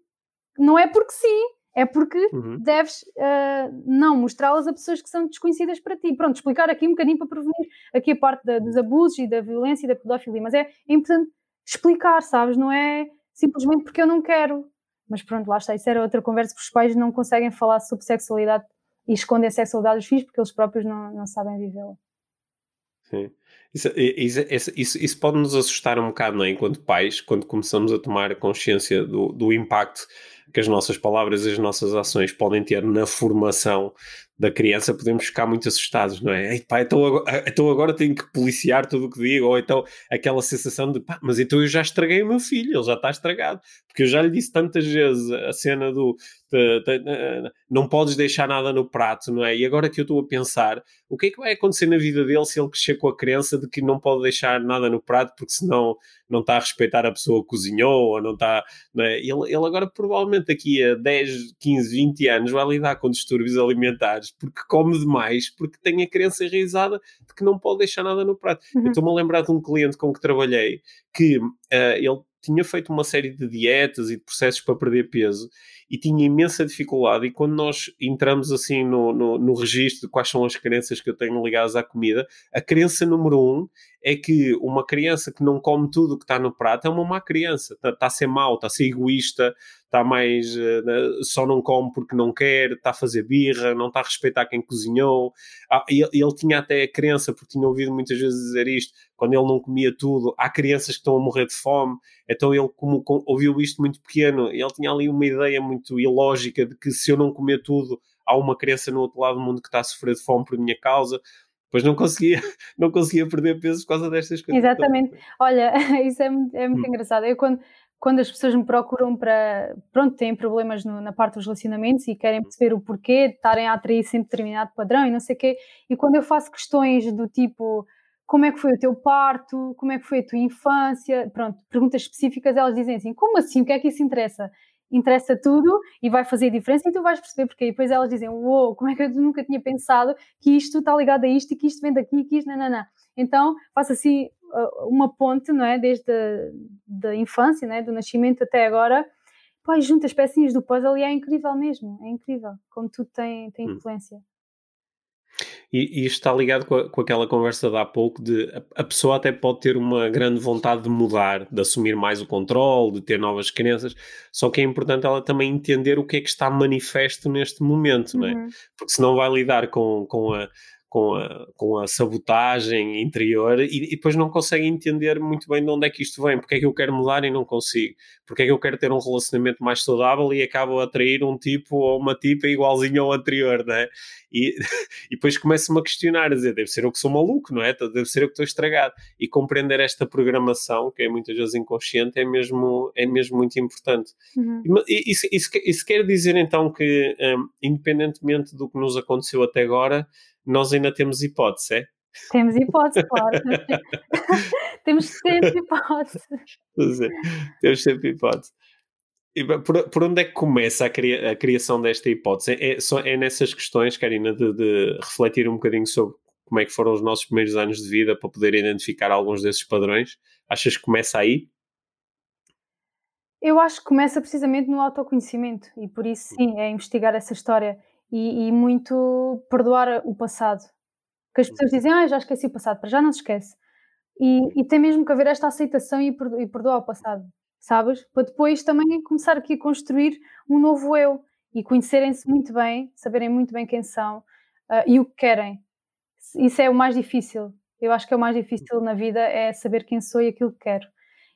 não é porque sim, é porque uhum. deves uh, não mostrá-las a pessoas que são desconhecidas para ti. Pronto, explicar aqui um bocadinho para prevenir aqui a parte da, dos abusos e da violência e da pedofilia, mas é, é importante explicar, sabes? Não é simplesmente porque eu não quero. Mas pronto, lá está, isso era outra conversa, porque os pais não conseguem falar sobre sexualidade e escondem a sexualidade dos filhos porque eles próprios não, não sabem vivê-la. Sim. Isso, isso, isso, isso, pode nos assustar um bocado, não é? Enquanto pais, quando começamos a tomar consciência do, do impacto que as nossas palavras e as nossas ações podem ter na formação da criança, podemos ficar muito assustados, não é? Pá, então, agora, então agora tenho que policiar tudo o que digo, ou então aquela sensação de pá, mas então eu já estraguei o meu filho, ele já está estragado, porque eu já lhe disse tantas vezes a cena do de, de, de, não podes deixar nada no prato, não é? E agora que eu estou a pensar, o que é que vai acontecer na vida dele se ele crescer com a crença de que não pode deixar nada no prato porque senão não está a respeitar a pessoa que cozinhou, ou não está. Não é? ele, ele agora provavelmente daqui a 10, 15, 20 anos vai lidar com distúrbios alimentares porque come demais, porque tem a crença enraizada de que não pode deixar nada no prato. Uhum. Estou-me a lembrar de um cliente com que trabalhei que uh, ele tinha feito uma série de dietas e de processos para perder peso e tinha imensa dificuldade. E quando nós entramos assim no, no, no registro de quais são as crenças que eu tenho ligadas à comida, a crença número um é que uma criança que não come tudo o que está no prato é uma má criança, está, tá a ser mau, está a ser egoísta, está mais uh, só não come porque não quer, está a fazer birra, não está a respeitar quem cozinhou. Ah, ele, ele, tinha até a crença, porque tinha ouvido muitas vezes dizer isto, quando ele não comia tudo, há crianças que estão a morrer de fome, então ele como, como ouviu isto muito pequeno, ele tinha ali uma ideia muito ilógica de que se eu não comer tudo, há uma criança no outro lado do mundo que está a sofrer de fome por minha causa pois não conseguia, não conseguia perder peso por causa destas coisas. Exatamente. Olha, isso é muito, é muito hum. engraçado. Eu quando, quando as pessoas me procuram para, pronto, têm problemas no, na parte dos relacionamentos e querem perceber o porquê de estarem a atrair sempre determinado padrão e não sei o quê, e quando eu faço questões do tipo como é que foi o teu parto, como é que foi a tua infância, pronto, perguntas específicas, elas dizem assim, como assim, o que é que isso interessa? interessa tudo e vai fazer diferença e tu vais perceber porque. E depois elas dizem, uou, wow, como é que eu nunca tinha pensado que isto está ligado a isto e que isto vem daqui e que isto, não, não, não. Então faço assim uma ponte, não é? Desde a da infância, não é? do nascimento até agora. Pá, junta as pecinhas do puzzle e é incrível mesmo, é incrível como tudo tem, tem hum. influência. E, e está ligado com, a, com, aquela conversa de há pouco de a, a, pessoa até pode ter uma grande vontade de mudar, de assumir mais o controle, de ter novas crenças, só que é importante ela também entender o que é que está manifesto neste momento, uhum. não é? Uhum. Porque senão vai lidar com, com a com a, com a sabotagem interior e, e, depois não consegue entender muito bem de onde é que isto vem, porque é que eu quero mudar e não consigo, porque é que eu quero ter um relacionamento mais saudável e acabo a atrair um tipo ou uma tipa igualzinho ao anterior, não é? E, e depois começo-me a questionar, a dizer, deve ser eu que sou maluco, não é? Deve ser eu que estou estragado. E compreender esta programação, que é muitas vezes inconsciente, é mesmo, é mesmo muito importante. Uhum. E, isso, isso, isso, quer dizer então que, um, independentemente do que nos aconteceu até agora, nós ainda temos hipótese, é? Temos hipótese, claro. temos sempre hipótese. É, temos sempre hipótese. E por, por onde é que começa a, cria, a criação desta hipótese? É, é, é nessas questões, Karina, de, de, refletir um bocadinho sobre como é que foram os nossos primeiros anos de vida para poder identificar alguns desses padrões? Achas que começa aí? Eu acho que começa precisamente no autoconhecimento e por isso sim, é investigar essa história e, e muito perdoar o passado. Que as pessoas dizem, ah, já esqueci o passado, para já não se esquece. E, e tem mesmo que haver esta aceitação e, e perdoar o passado, sabes? Para depois também começar aqui a construir um novo eu e conhecerem-se muito bem, saberem muito bem quem são uh, e o que querem. Isso é o mais difícil. Eu acho que é o mais difícil na vida é saber quem sou e aquilo que quero.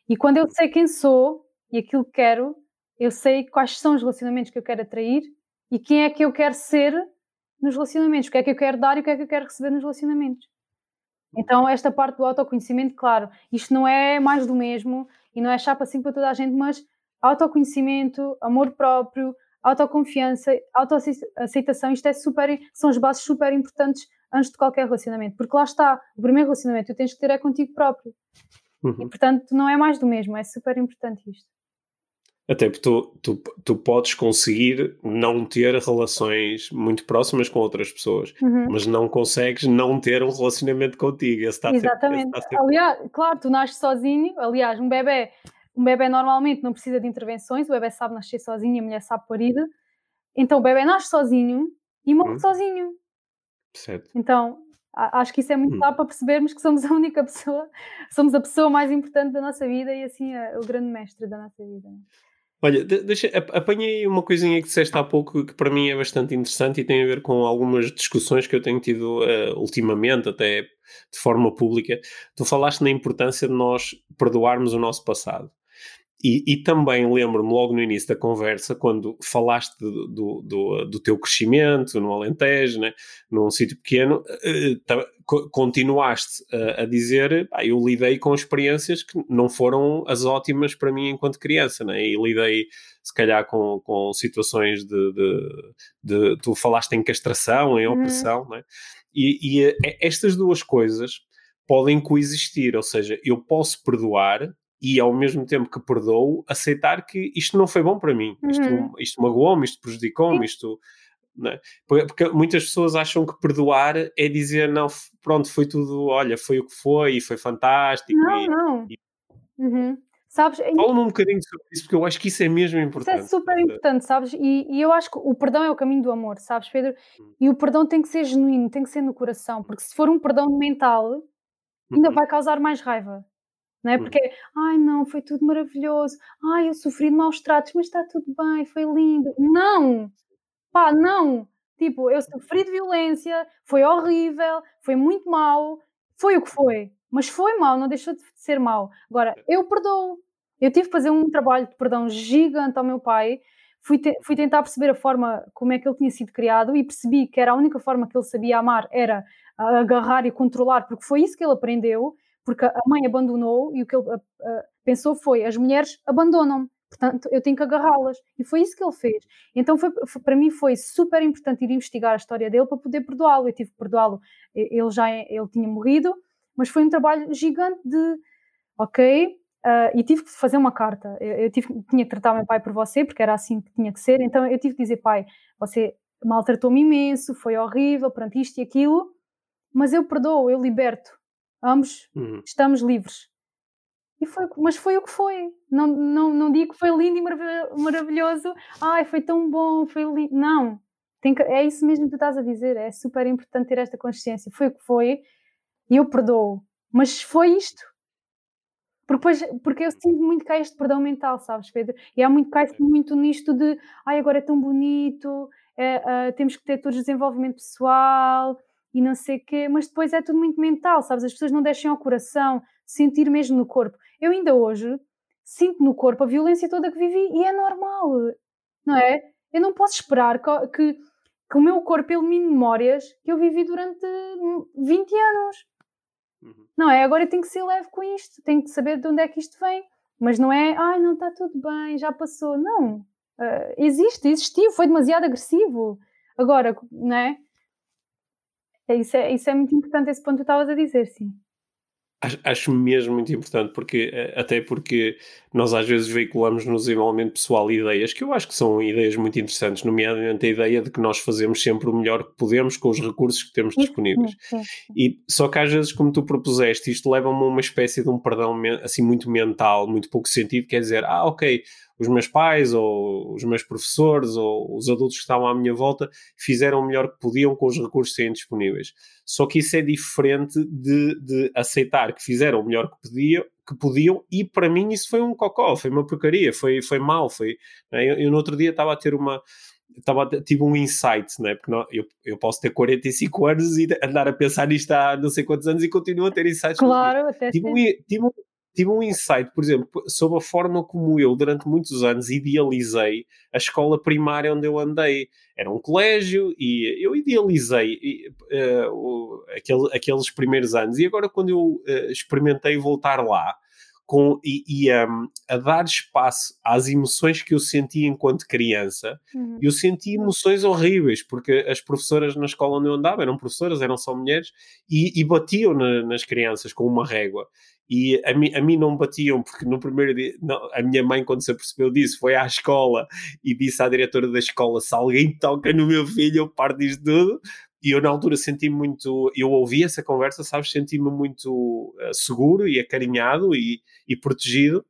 E quando eu sei quem sou e aquilo que quero, eu sei quais são os relacionamentos que eu quero atrair e quem é que eu quero ser nos relacionamentos, o que é que eu quero dar e o que é que eu quero receber nos relacionamentos. Então, esta parte do autoconhecimento, claro, isto não é mais do mesmo e não é chapa assim para toda a gente, mas autoconhecimento, amor próprio, autoconfiança, autoaceitação, isto é super, são as bases super importantes antes de qualquer relacionamento, porque lá está, o primeiro relacionamento que tu tens que ter é contigo próprio. Uhum. E portanto, não é mais do mesmo, é super importante isto. Até porque tu, tu, tu podes conseguir não ter relações muito próximas com outras pessoas, uhum. mas não consegues não ter um relacionamento contigo. Esse está Exatamente. Sempre, sempre... Aliás, claro, tu nasces sozinho. Aliás, um bebê, um bebê normalmente não precisa de intervenções, o bebê sabe nascer sozinho, a mulher sabe parir. Então o bebê nasce sozinho e morre uhum. sozinho. Certo. Então, acho que isso é muito claro para percebermos que somos a única pessoa, somos a pessoa mais importante da nossa vida e assim é o grande mestre da nossa vida. Olha, deixa, apanhei uma coisinha que disseste há pouco que para mim é bastante interessante e tem a ver com algumas discussões que eu tenho tido uh, ultimamente, até de forma pública. Tu falaste na importância de nós perdoarmos o nosso passado. E, e, também lembro-me logo no início da conversa, quando falaste do, do, do, do teu crescimento no Alentejo, né, num sítio pequeno, uh, continuaste a, a dizer: ah, eu lidei com experiências que não foram as ótimas para mim enquanto criança, né, e lidei se calhar com, com situações de, de, de Tu falaste em castração, em uhum. opressão, né, e, e eh, estas duas coisas podem coexistir, ou seja, eu posso perdoar e ao mesmo tempo que perdoo, aceitar que isto não foi bom para mim, isto, uhum. isto magoou-me, isto prejudicou-me, isto. É? Porque muitas pessoas acham que perdoar é dizer, não, pronto, foi tudo, olha, foi o que foi e foi fantástico. Não, e, não. E... Uhum. Sabes? Fala-me um bocadinho sobre isso, porque eu acho que isso é mesmo importante. Isso é super importante, sabes? E, e, eu acho que o perdão é o caminho do amor, sabes, Pedro? Hum. E o perdão tem que ser genuíno, tem que ser no coração, porque se for um perdão mental, ainda uhum. vai causar mais raiva não é? Hum. Porque, ai não, foi tudo maravilhoso, ai eu sofri de maus tratos, mas está tudo bem, foi lindo. Não! Pá, não! Tipo, eu sofri de violência, foi horrível, foi muito mau, foi o que foi, mas foi mau, não deixou de ser mau. Agora, eu perdoo. Eu tive que fazer um trabalho de perdão gigante ao meu pai, fui, te fui tentar perceber a forma como é que ele tinha sido criado e percebi que era a única forma que ele sabia amar era agarrar e controlar, porque foi isso que ele aprendeu porque a mãe abandonou e o que ele pensou foi: as mulheres abandonam-me, portanto eu tenho que agarrá-las. E foi isso que ele fez. Então, foi, foi, para mim, foi super importante ir investigar a história dele para poder perdoá-lo. Eu tive que perdoá-lo, ele já ele tinha morrido, mas foi um trabalho gigante de, ok, Uh, e tive que fazer uma carta. Eu, eu tive, tinha que tratar meu pai por você, porque era assim que tinha que ser. Então eu tive que dizer, pai, você maltratou-me imenso, foi horrível, perante isto e aquilo, mas eu perdoo, eu liberto ambos uhum. estamos livres. E foi, mas foi o que foi. Não, não, não digo que foi lindo e maravilhoso. Ai, foi tão bom, foi lindo. Não. Que, é isso mesmo que tu estás a dizer. É super importante ter esta consciência. Foi o que foi e eu perdoo. Mas foi isto. Porque, depois, porque eu sinto muito cá este perdão mental, sabes, Pedro? E há muito, cai muito nisto de ai, agora é tão bonito, é, temos que ter todo o desenvolvimento pessoal, e não sei o quê, mas depois é tudo muito mental, sabes? As pessoas não deixam ao coração sentir mesmo no corpo. Eu ainda hoje sinto no corpo a violência toda que vivi e é normal, não é? Eu não posso esperar que, que, que o meu corpo elimine memórias que eu vivi durante 20 anos. Uhum. Não é? Agora eu tenho que ser leve com isto, tenho que saber de onde é que isto vem. Mas não é, ai, não está tudo bem, já passou. Não. Uh, existe, existiu, foi demasiado agressivo. Agora, não é? É, isso, é, isso é muito importante, esse ponto que tu estavas a dizer, sim. Acho, mesmo muito importante, porque eh, até porque nós às vezes veiculamos no desenvolvimento pessoal ideias que eu acho que são ideias muito interessantes, nomeadamente a ideia de que nós fazemos sempre o melhor que podemos com os recursos que temos disponíveis. Sim, sim, sim. E só que às vezes, como tu propuseste, isto leva-me a uma espécie de um perdão assim muito mental, muito pouco sentido, quer dizer, ah, ok, os meus pais ou os meus professores ou os adultos que estavam à minha volta fizeram o melhor que podiam com os recursos que têm disponíveis. Só que isso é diferente de, de aceitar que fizeram o melhor que podiam, que podiam e para mim isso foi um cocó, foi uma porcaria, foi, foi mal, foi... Né? Eu, eu no outro dia estava a ter uma estava, tive um insight, né? porque não, eu, eu posso ter 45 anos e andar a pensar nisto há não sei quantos anos e continuo a ter insights. Claro, até tive, um, tive, um, tive um insight, por exemplo, sobre a forma como eu, durante muitos anos, idealizei a escola primária onde eu andei. Era um colégio e eu idealizei uh, aquele, aqueles primeiros anos. E agora, quando eu uh, experimentei voltar lá, com, e, e um, a dar espaço às emoções que eu senti enquanto criança, uhum. eu senti emoções horríveis, porque as professoras na escola onde eu andava eram professoras, eram só mulheres, e, e batiam na, nas crianças com uma régua e a mim, a mim não batiam, porque no primeiro dia, não, a minha mãe, quando se apercebeu disso, foi à escola e disse à diretora da escola: se alguém toca no meu filho, eu parto disto tudo. E eu, na altura, senti muito. Eu ouvi essa conversa, sabes? Senti-me muito uh, seguro e acarinhado e, e protegido.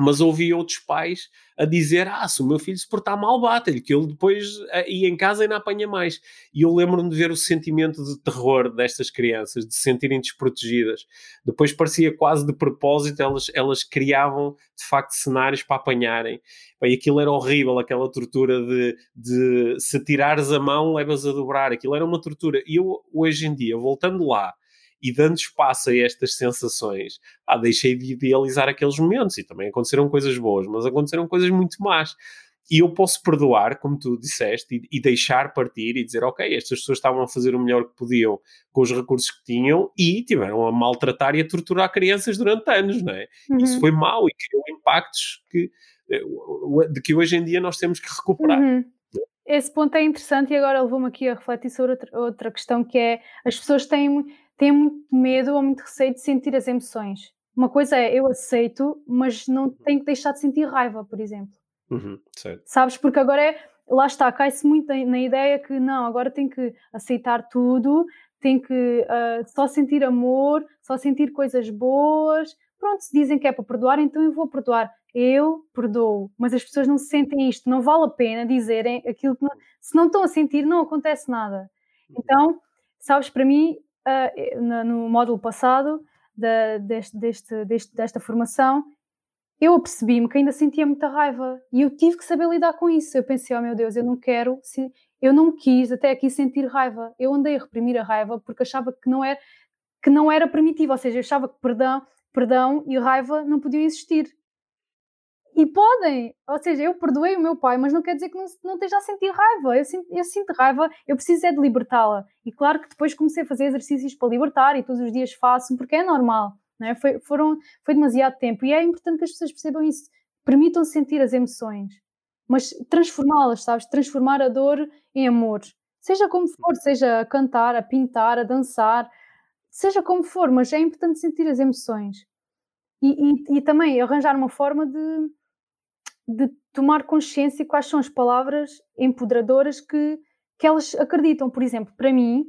Mas ouvi outros pais a dizer: Ah, se o meu filho se portar mal, bate-lhe, que ele depois eh, ia em casa e não apanha mais. E eu lembro-me de ver o sentimento de terror destas crianças, de se sentirem desprotegidas. Depois parecia quase de propósito, elas, elas criavam de facto cenários para apanharem. E aquilo era horrível, aquela tortura de, de se tirares a mão, levas a dobrar. Aquilo era uma tortura. E eu, hoje em dia, voltando lá, e dando espaço a estas sensações, ah, deixei de idealizar aqueles momentos e também aconteceram coisas boas, mas aconteceram coisas muito más. E eu posso perdoar, como tu disseste, e, e, deixar partir e dizer, ok, estas pessoas estavam a fazer o melhor que podiam com os recursos que tinham e tiveram a maltratar e a torturar crianças durante anos, não é? Uhum. Isso foi mau e criou impactos que, eh, de que hoje em dia nós temos que recuperar. Uhum. Esse ponto é interessante e agora levou-me aqui a refletir sobre outra, outra questão que é as pessoas têm têm muito medo ou muito receio de sentir as emoções. Uma coisa é eu aceito, mas não tenho que deixar de sentir raiva, por exemplo. Uhum, Sabes? Porque agora é, lá está, cai-se muito na, na, ideia que não, agora tenho que aceitar tudo, tenho que uh, só sentir amor, só sentir coisas boas. Pronto, se dizem que é para perdoar, então eu vou perdoar. Eu perdoo, mas as pessoas não sentem isto, não vale a pena dizerem aquilo que não, se não estão a sentir, não acontece nada. Uhum. Então, sabes, para mim, uh, no módulo passado da, deste, deste, deste, desta formação, eu apercebi-me que ainda sentia muita raiva e eu tive que saber lidar com isso. Eu pensei, oh meu Deus, eu não quero, eu não quis até aqui sentir raiva. Eu andei a reprimir a raiva porque achava que não era, que não era primitivo, ou seja, eu achava que perdão, perdão e raiva não podiam existir. E podem, ou seja, eu perdoei o meu pai, mas não quer dizer que não, não esteja a sentir raiva. Eu sinto, eu sinto raiva, eu preciso é de libertá-la. E claro que depois comecei a fazer exercícios para libertar e todos os dias faço, porque é normal, não é? Foi, foram, foi demasiado tempo. E é importante que as pessoas percebam isso. Permitam sentir as emoções, mas transformá-las, sabes? Transformar a dor em amor. Seja como for, seja a cantar, a pintar, a dançar, seja como for, mas é importante sentir as emoções. E, e, e também arranjar uma forma de de tomar consciência quais são as palavras empoderadoras que, que elas acreditam. Por exemplo, para mim,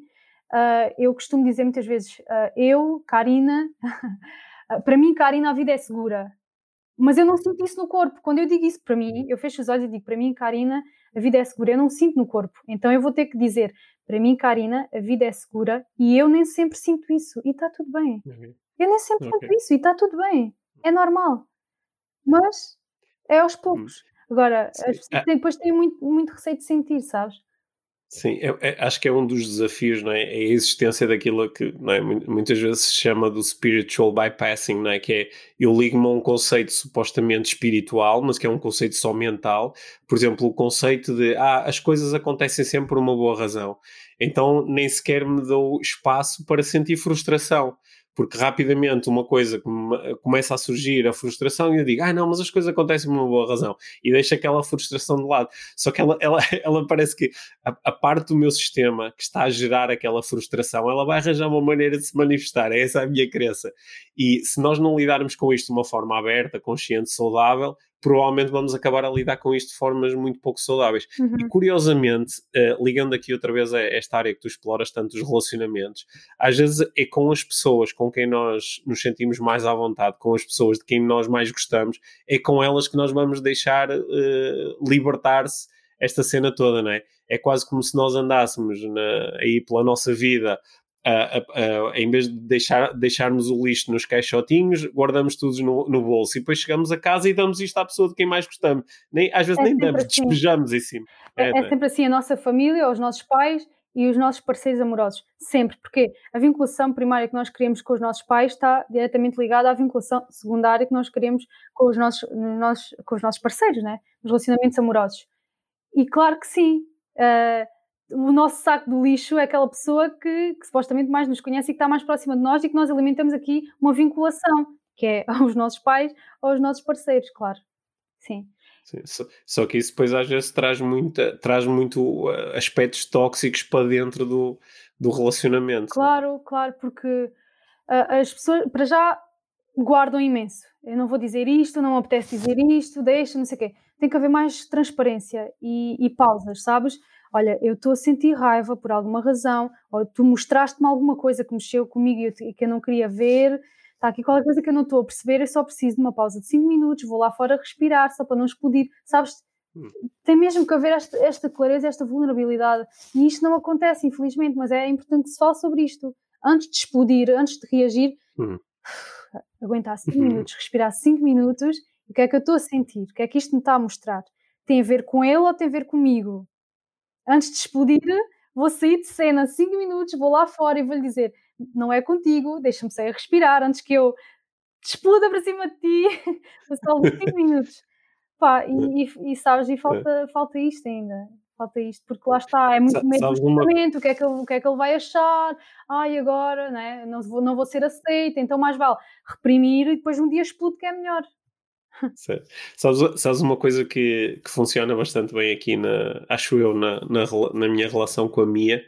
uh, eu costumo dizer muitas vezes, uh, eu, Karina, para mim, Karina, a vida é segura. Mas eu não sinto isso no corpo. Quando eu digo isso para mim, eu fecho os olhos e digo, para mim, Karina, a vida é segura. Eu não sinto no corpo. Então eu vou ter que dizer, para mim, Karina, a vida é segura e eu nem sempre sinto isso. E está tudo bem. Uhum. Eu nem sempre okay. sinto isso e está tudo bem. É normal. Mas é aos poucos. Agora, Sim. as pessoas ah. depois têm muito, muito receio de sentir, sabes? Sim, é, é, acho que é um dos desafios, não é? é? a existência daquilo que é? muitas vezes se chama do spiritual bypassing, não é? que é eu ligo-me a um conceito supostamente espiritual, mas que é um conceito só mental. Por exemplo, o conceito de ah, as coisas acontecem sempre por uma boa razão. Então nem sequer me dou espaço para sentir frustração porque rapidamente uma coisa começa a surgir a frustração e eu digo, ah não, mas as coisas acontecem por uma boa razão e deixo aquela frustração de lado. Só que ela, ela, ela parece que a, a, parte do meu sistema que está a gerar aquela frustração, ela vai arranjar uma maneira de se manifestar, é essa a minha crença. E se nós não lidarmos com isto de uma forma aberta, consciente, saudável, provavelmente vamos acabar a lidar com isto de formas muito pouco saudáveis. Uhum. E curiosamente, uh, ligando aqui outra vez a esta área que tu exploras tanto os relacionamentos, às vezes é com as pessoas com quem nós nos sentimos mais à vontade, com as pessoas de quem nós mais gostamos, é com elas que nós vamos deixar uh, libertar-se esta cena toda, não é? É quase como se nós andássemos na, aí pela nossa vida Uh, uh, uh, em vez de deixar, deixarmos o lixo nos caixotinhos, guardamos tudo no, no, bolso e depois chegamos a casa e damos isto à pessoa de quem mais gostamos. Nem, às vezes é nem damos, assim. despejamos em cima. É, é, é, sempre assim a nossa família, os nossos pais e os nossos parceiros amorosos. Sempre, porque a vinculação primária que nós queremos com os nossos pais está diretamente ligada à vinculação secundária que nós queremos com os nossos, nossos, com os nossos parceiros, né? os relacionamentos amorosos. E claro que sim. Uh, o nosso saco do lixo é aquela pessoa que, que, supostamente mais nos conhece e que está mais próxima de nós e que nós alimentamos aqui uma vinculação, que é aos nossos pais ou aos nossos parceiros, claro. Sim. Sim, só, só, que isso depois às vezes traz, muita, traz muito uh, aspectos tóxicos para dentro do, do relacionamento. Claro, claro, porque uh, as pessoas, para já, guardam imenso. Eu não vou dizer isto, não me apetece dizer isto, deixa, não sei o quê. Tem que haver mais transparência e, e pausas, sabes? Olha, eu estou a sentir raiva por alguma razão, ou tu mostraste-me alguma coisa que mexeu comigo e que eu não queria ver, está aqui qualquer coisa que eu não estou a perceber, eu só preciso de uma pausa de 5 minutos, vou lá fora respirar, só para não explodir, sabes? Hum. Tem mesmo que haver esta, esta clareza, esta vulnerabilidade, e isto não acontece, infelizmente, mas é importante que se fale sobre isto. Antes de explodir, antes de reagir, hum. aguentar 5 uhum. minutos, respirar 5 minutos, o que é que eu estou a sentir? O que é que isto me está a mostrar? Tem a ver com ele ou tem a ver comigo? Antes de explodir, vou sair de cena 5 minutos, vou lá fora e vou-lhe dizer: não é contigo, deixa-me sair a respirar antes que eu exploda para cima de ti. Só 5 minutos. Pá, e, e, e, sabes, e falta, é. falta isto ainda. Falta isto, porque lá está, é muito medo do uma... o, que é que ele, o que é que ele vai achar, ai agora, né? não, vou, não vou ser aceita, então mais vale reprimir e depois um dia explodo que é melhor. Sabes, sabes uma coisa que, que funciona bastante bem aqui, na, acho eu, na, na, na minha relação com a Mia,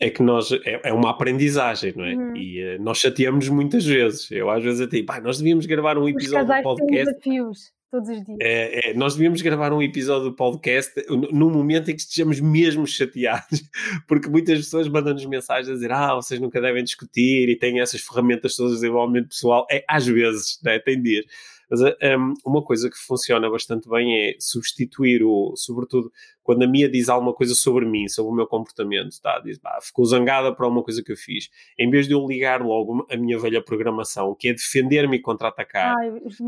é que nós é, é uma aprendizagem, não é? Uhum. E uh, nós chateamos muitas vezes. Eu às vezes até, pá, nós devíamos gravar um episódio do podcast. desafios todos os dias. É, é, nós devíamos gravar um episódio do podcast no momento em que estejamos mesmo chateados, porque muitas pessoas mandam-nos mensagens a dizer: Ah, vocês nunca devem discutir e têm essas ferramentas todas de desenvolvimento pessoal. É, às vezes, né? tem dias. Mas um, uma coisa que funciona bastante bem é substituir o, sobretudo, quando a Mia diz alguma coisa sobre mim, sobre o meu comportamento, tá? diz, bah, ficou zangada por alguma coisa que eu fiz, em vez de eu ligar logo a minha velha programação, que é defender-me e contra-atacar,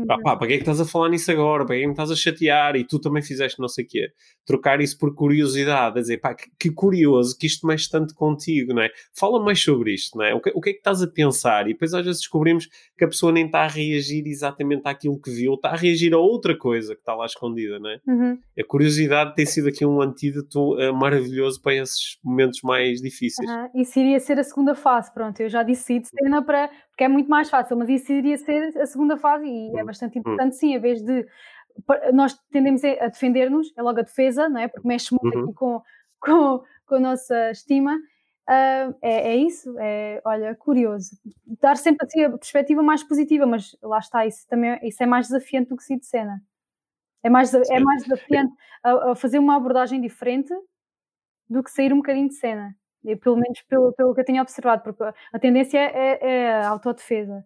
pá, pá, para que é que estás a falar nisso agora? Para que é que me estás a chatear? E tu também fizeste não sei o quê. Trocar isso por curiosidade, a dizer, pá, que, que, curioso que isto mexe tanto contigo, não é? Fala mais sobre isto, não é? O que, o que é que estás a pensar? E depois às vezes descobrimos que a pessoa nem está a reagir exatamente àquilo que viu, está a reagir a outra coisa que está lá escondida, não é? Uhum. A curiosidade tem sido aqui um um antídoto uh, maravilhoso para esses momentos mais difíceis. Uhum. Isso iria ser a segunda fase, pronto, eu já disse de cena para, porque é muito mais fácil, mas isso iria ser a segunda fase e é é bastante hum. importante, uhum. sim, em vez de nós tendemos a defender-nos, é logo a defesa, não é? Porque mexe muito uhum. aqui com, com, com a nossa estima. Uh, é, é, isso, é, olha, curioso. Dar sempre assim a perspectiva mais positiva, mas lá está, isso também isso é mais desafiante do que se de cena. É mais, é mais desafiante a, a, fazer uma abordagem diferente do que sair um bocadinho de cena. E, pelo menos pelo, pelo que eu tenho observado, porque a tendência é, é a autodefesa.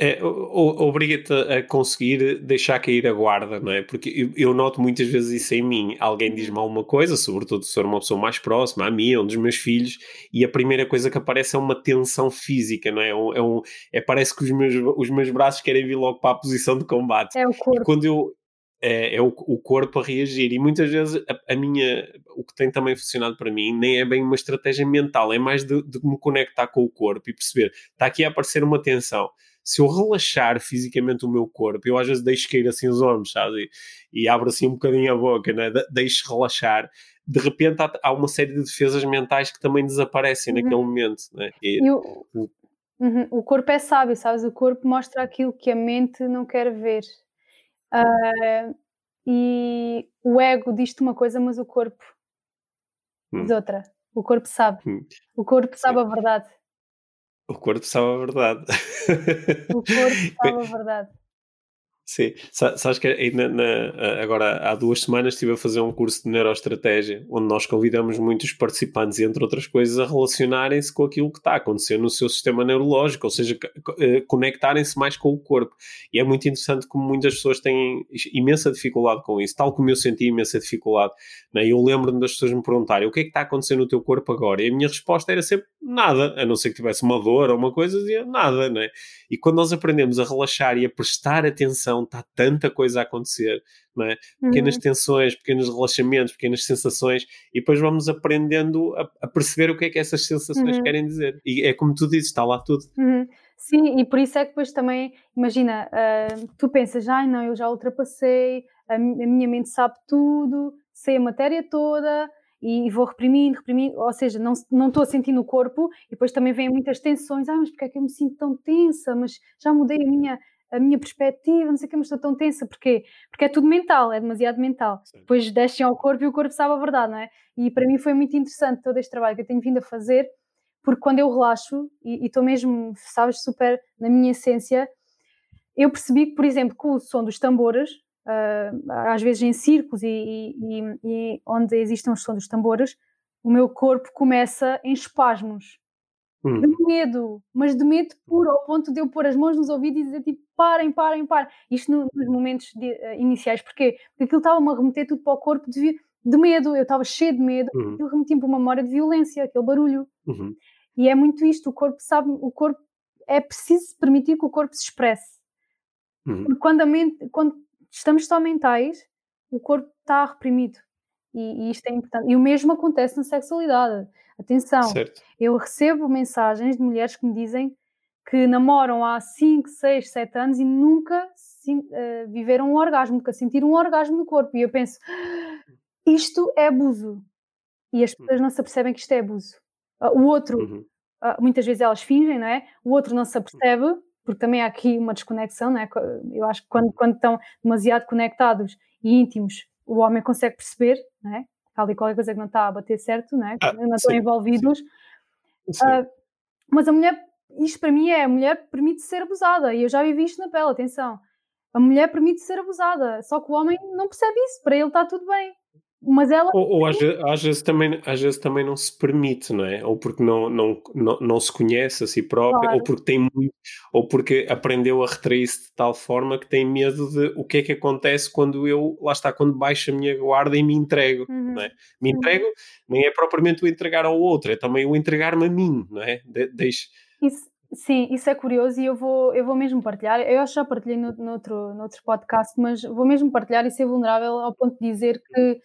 É, obriga-te a conseguir deixar cair a guarda, não é? Porque eu, eu, noto muitas vezes isso em mim. Alguém diz-me alguma coisa, sobretudo se for uma pessoa mais próxima, a mim, um dos meus filhos, e a primeira coisa que aparece é uma tensão física, não é? É, um, é, um, é parece que os meus, os meus braços querem vir logo para a posição de combate. É o corpo. E quando eu, é, é o, o, corpo a reagir. E muitas vezes a, a, minha, o que tem também funcionado para mim, nem é bem uma estratégia mental, é mais de, de me conectar com o corpo e perceber, está aqui a aparecer uma tensão. Se eu relaxar fisicamente o meu corpo, eu às vezes deixo cair assim os ombros, sabe? E, e abro assim um bocadinho a boca, né? De, deixo relaxar. De repente há, há, uma série de defesas mentais que também desaparecem uhum. naquele momento, né? E, o, uhum. o corpo é sábio, sabes? O corpo mostra aquilo que a mente não quer ver. Uh, e o ego diz-te uma coisa, mas o corpo hum. diz outra. O corpo sabe. Hum. O corpo sabe a verdade. O corpo sabe a verdade. O corpo sabe a verdade. Sim, sabes que ainda na, agora há duas semanas estive a fazer um curso de neuroestratégia onde nós convidamos muitos participantes, entre outras coisas, a relacionarem-se com aquilo que está a acontecer no seu sistema neurológico, ou seja, eh, conectarem-se mais com o corpo. E é muito interessante como muitas pessoas têm imensa dificuldade com isso, tal como eu senti imensa dificuldade. Né? Eu lembro-me das pessoas me perguntarem o que é que está a acontecer no teu corpo agora? E a minha resposta era sempre nada, a não ser que tivesse uma dor ou uma coisa, dizia nada, né? E quando nós aprendemos a relaxar e a prestar atenção, está tanta coisa a acontecer, não é? Pequenas uhum. tensões, pequenos relaxamentos, pequenas sensações, e depois vamos aprendendo a, a perceber o que é que essas sensações uhum. querem dizer. E é como tu dizes, está lá tudo. Uhum. Sim, e por isso é que depois também, imagina, uh, tu pensas, ai não, eu já ultrapassei, a, a minha mente sabe tudo, sei a matéria toda, e vou reprimindo, reprimindo, ou seja, não, não estou a sentir no corpo e depois também vêm muitas tensões, ah, mas porque é que eu me sinto tão tensa, mas já mudei a minha, a minha perspectiva, não sei o que, mas estou tão tensa, porquê? Porque é tudo mental, é demasiado mental. Sim. Depois descem ao corpo e o corpo sabe a verdade, não é? E para mim foi muito interessante todo este trabalho que eu tenho vindo a fazer, porque quando eu relaxo e estou mesmo, sabes, super na minha essência, eu percebi que, por exemplo, com o som dos tambores, uh, às vezes em circos e, e, e, onde existem os sons dos tambores, o meu corpo começa em espasmos. Hum. De medo, mas de medo puro, ao ponto de eu pôr as mãos nos ouvidos e dizer tipo, parem, parem, parem. Isto no, nos momentos de, uh, iniciais, porquê? Porque aquilo estava-me a remeter tudo para o corpo de, de medo, eu estava cheio de medo, uhum. aquilo remetia para uma memória de violência, aquele barulho. Uhum. E é muito isto, o corpo sabe, o corpo é preciso permitir que o corpo se expresse. Uhum. Porque quando, mente, quando estamos só mentais, o corpo está reprimido. E, e, isto é importante. E o mesmo acontece na sexualidade. Atenção, certo. eu recebo mensagens de mulheres que me dizem que namoram há 5, 6, 7 anos e nunca uh, viveram um orgasmo, nunca sentiram um orgasmo no corpo. E eu penso, isto é abuso. E as pessoas não se apercebem que isto é abuso. Uh, o outro, uhum. uh, muitas vezes elas fingem, não é? O outro não se apercebe, porque também há aqui uma desconexão, não é? Eu acho que quando, quando estão demasiado conectados e íntimos, o homem consegue perceber, não é? Há ali qualquer coisa que não está a bater certo, não é? Ah, não estão sim, envolvidos. Sim. Sim. Uh, mas a mulher, isto para mim é, a mulher permite ser abusada, e eu já vivi isto na pele, atenção. A mulher permite ser abusada, só que o homem não percebe isso, para ele está tudo bem mas ela. Ou, ou às, vezes, às, vezes também, às vezes também não se permite, não é? Ou porque não, não, não, não se conhece a si própria, claro. ou porque tem muito, ou porque aprendeu a retrair-se de tal forma que tem medo de o que é que acontece quando eu, lá está, quando baixo a minha guarda e me entrego, uhum. não é? Me entrego, uhum. nem é propriamente o entregar ao outro, é também o entregar-me a mim, não é? De, deixe... Isso, sim, isso é curioso e eu vou, eu vou mesmo partilhar. Eu acho que já partilhei no, no, outro, no outro podcast, mas vou mesmo partilhar e ser vulnerável ao ponto de dizer que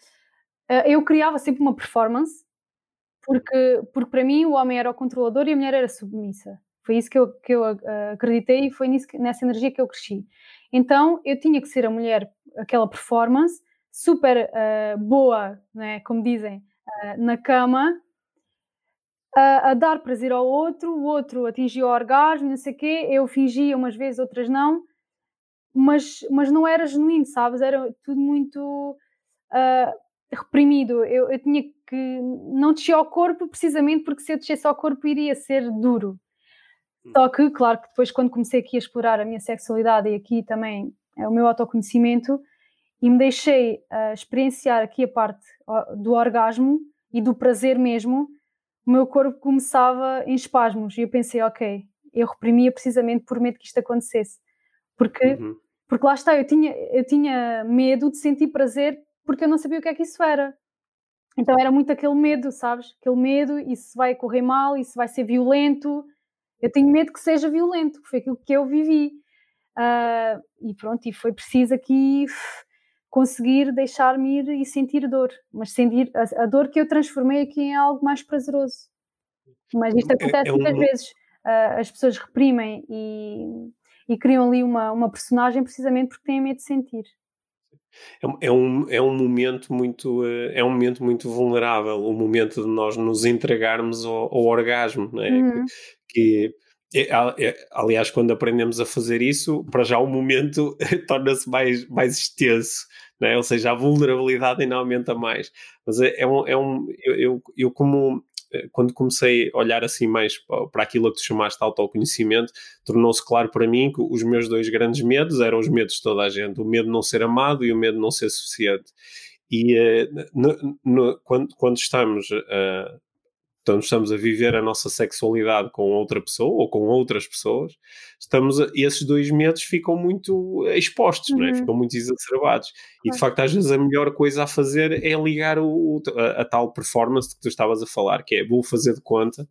eu criava sempre uma performance, porque, porque para mim o homem era o controlador e a mulher era submissa. Foi isso que eu, que eu uh, acreditei e foi nisso, nessa energia que eu cresci. Então eu tinha que ser a mulher, aquela performance, super uh, boa, né, como dizem, uh, na cama, a, a, dar prazer ao outro, o outro atingia o orgasmo, não sei o quê, eu fingia umas vezes, outras não, mas, mas não era genuíno, sabes? Era tudo muito. Uh, reprimido. Eu, eu tinha que. Não descer ao corpo precisamente porque se eu descesse ao corpo iria ser duro. Hum. Só que, claro, que depois, quando comecei aqui a explorar a minha sexualidade e aqui também é o meu autoconhecimento, e me deixei uh, experienciar aqui a parte do orgasmo e do prazer mesmo, o meu corpo começava em espasmos. E eu pensei, ok, eu reprimia precisamente por medo que isto acontecesse. Porque, uhum. porque lá está, eu tinha, eu tinha medo de sentir prazer porque eu não sabia o que é que isso era. Então era muito aquele medo, sabes? Aquele medo, isso vai correr mal, isso vai ser violento. Eu tenho medo que seja violento, que foi aquilo que eu vivi. Uh, e pronto, e foi preciso aqui conseguir deixar-me ir e sentir dor, mas sentir a, a, dor que eu transformei aqui em algo mais prazeroso. Mas isto acontece é, é um... muitas vezes, uh, as pessoas reprimem e, e criam ali uma, uma personagem precisamente porque têm medo de sentir. É, é, um, é um momento muito eh, é um momento muito vulnerável o momento de nós nos entregarmos ao, ao orgasmo né? Uhum. que, que é, é, aliás quando aprendemos a fazer isso para já o momento torna-se mais, mais extenso né? ou seja, a vulnerabilidade ainda aumenta mais mas é, é um, é um eu, eu, eu como eh, quando comecei a olhar assim mais para aquilo que tu chamaste de autoconhecimento, tornou-se claro para mim que os meus dois grandes medos eram os medos de toda a gente: o medo de não ser amado e o medo de não ser suficiente. E uh, no, no, quando, quando estamos uh, então estamos a viver a nossa sexualidade com outra pessoa ou com outras pessoas, estamos a, esses dois medos ficam muito expostos, uhum. não é? ficam muito exacerbados. E de facto, às vezes a melhor coisa a fazer é ligar o, a, a, tal performance que tu estavas a falar, que é vou fazer de conta.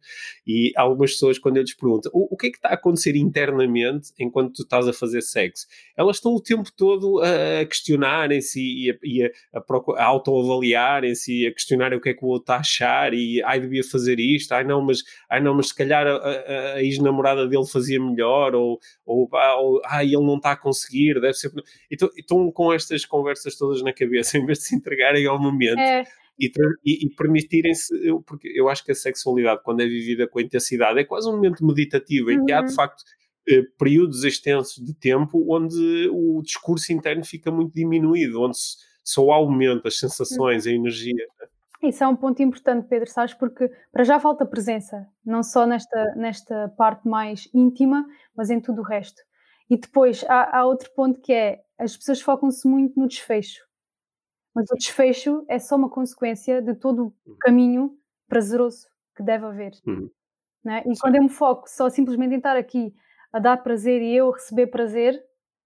E algumas pessoas, quando eu lhes pergunto o, o que é que está a acontecer internamente enquanto tu estás a fazer sexo, elas estão o tempo todo a questionarem-se e a, e a, a, a autoavaliarem-se, a questionarem o que é que o outro está a achar e ai, devia fazer fazer isto, ai não, mas, ai não, mas se calhar a, a, a ex-namorada dele fazia melhor, ou, ou, ou ai, ele não está a conseguir, deve ser. Então, estão com estas conversas todas na cabeça, em vez de se entregarem ao momento. É. E, e, e permitirem-se, porque eu acho que a sexualidade, quando é vivida com intensidade, é quase um momento meditativo, em que há de uhum. facto eh, períodos extensos de tempo onde o discurso interno fica muito diminuído, onde só aumenta as sensações, a energia. Né? Isso é um ponto importante, Pedro, sabes? Porque para já falta presença, não só nesta, nesta parte mais íntima, mas em tudo o resto. E depois há, há outro ponto que é as pessoas focam-se muito no desfecho, mas o desfecho é só uma consequência de todo o uhum. caminho prazeroso que deve haver. Uhum. né? e Sim. quando eu me foco só simplesmente em estar aqui a dar prazer e eu receber prazer,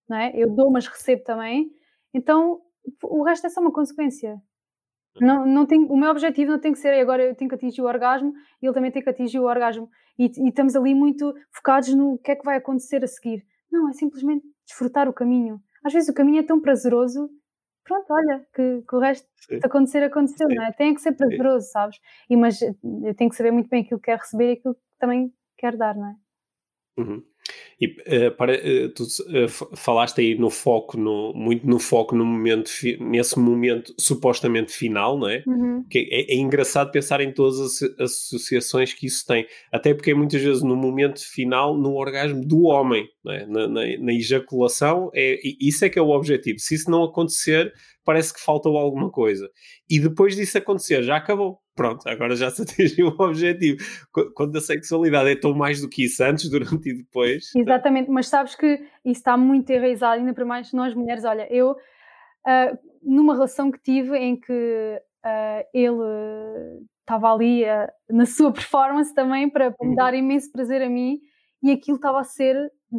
né? eu dou, mas recebo também, então o resto é só uma consequência. Não, não tem, o meu objetivo não tem que ser agora eu tenho que atingir o orgasmo e ele também tem que atingir o orgasmo. E, e, estamos ali muito focados no que é que vai acontecer a seguir. Não, é simplesmente desfrutar o caminho. Às vezes o caminho é tão prazeroso, pronto, olha, que, que o resto Sim. de acontecer, aconteceu, Sim. não é? Tem que ser prazeroso, Sim. sabes? E, mas eu tenho que saber muito bem aquilo que quero receber e aquilo que também quero dar, não é? Uhum. E uh, para, uh, tu uh, falaste aí no foco, no, muito no foco no momento, nesse momento supostamente final, não é? Uhum. Que é, é, engraçado pensar em todas as associações que isso tem, até porque muitas vezes no momento final, no orgasmo do homem, é? na, na, na, ejaculação, é, isso é que é o objetivo. Se isso não acontecer, parece que faltou alguma coisa. E depois disso acontecer, já acabou pronto, agora já se atingiu o objetivo. Quando a sexualidade é tão mais do que isso antes, durante e depois. Exatamente, mas sabes que isso está muito enraizado, ainda para mais nós mulheres. Olha, eu, uh, numa relação que tive em que uh, ele estava ali uh, na sua performance também para, para me uhum. dar imenso prazer a mim e aquilo estava a ser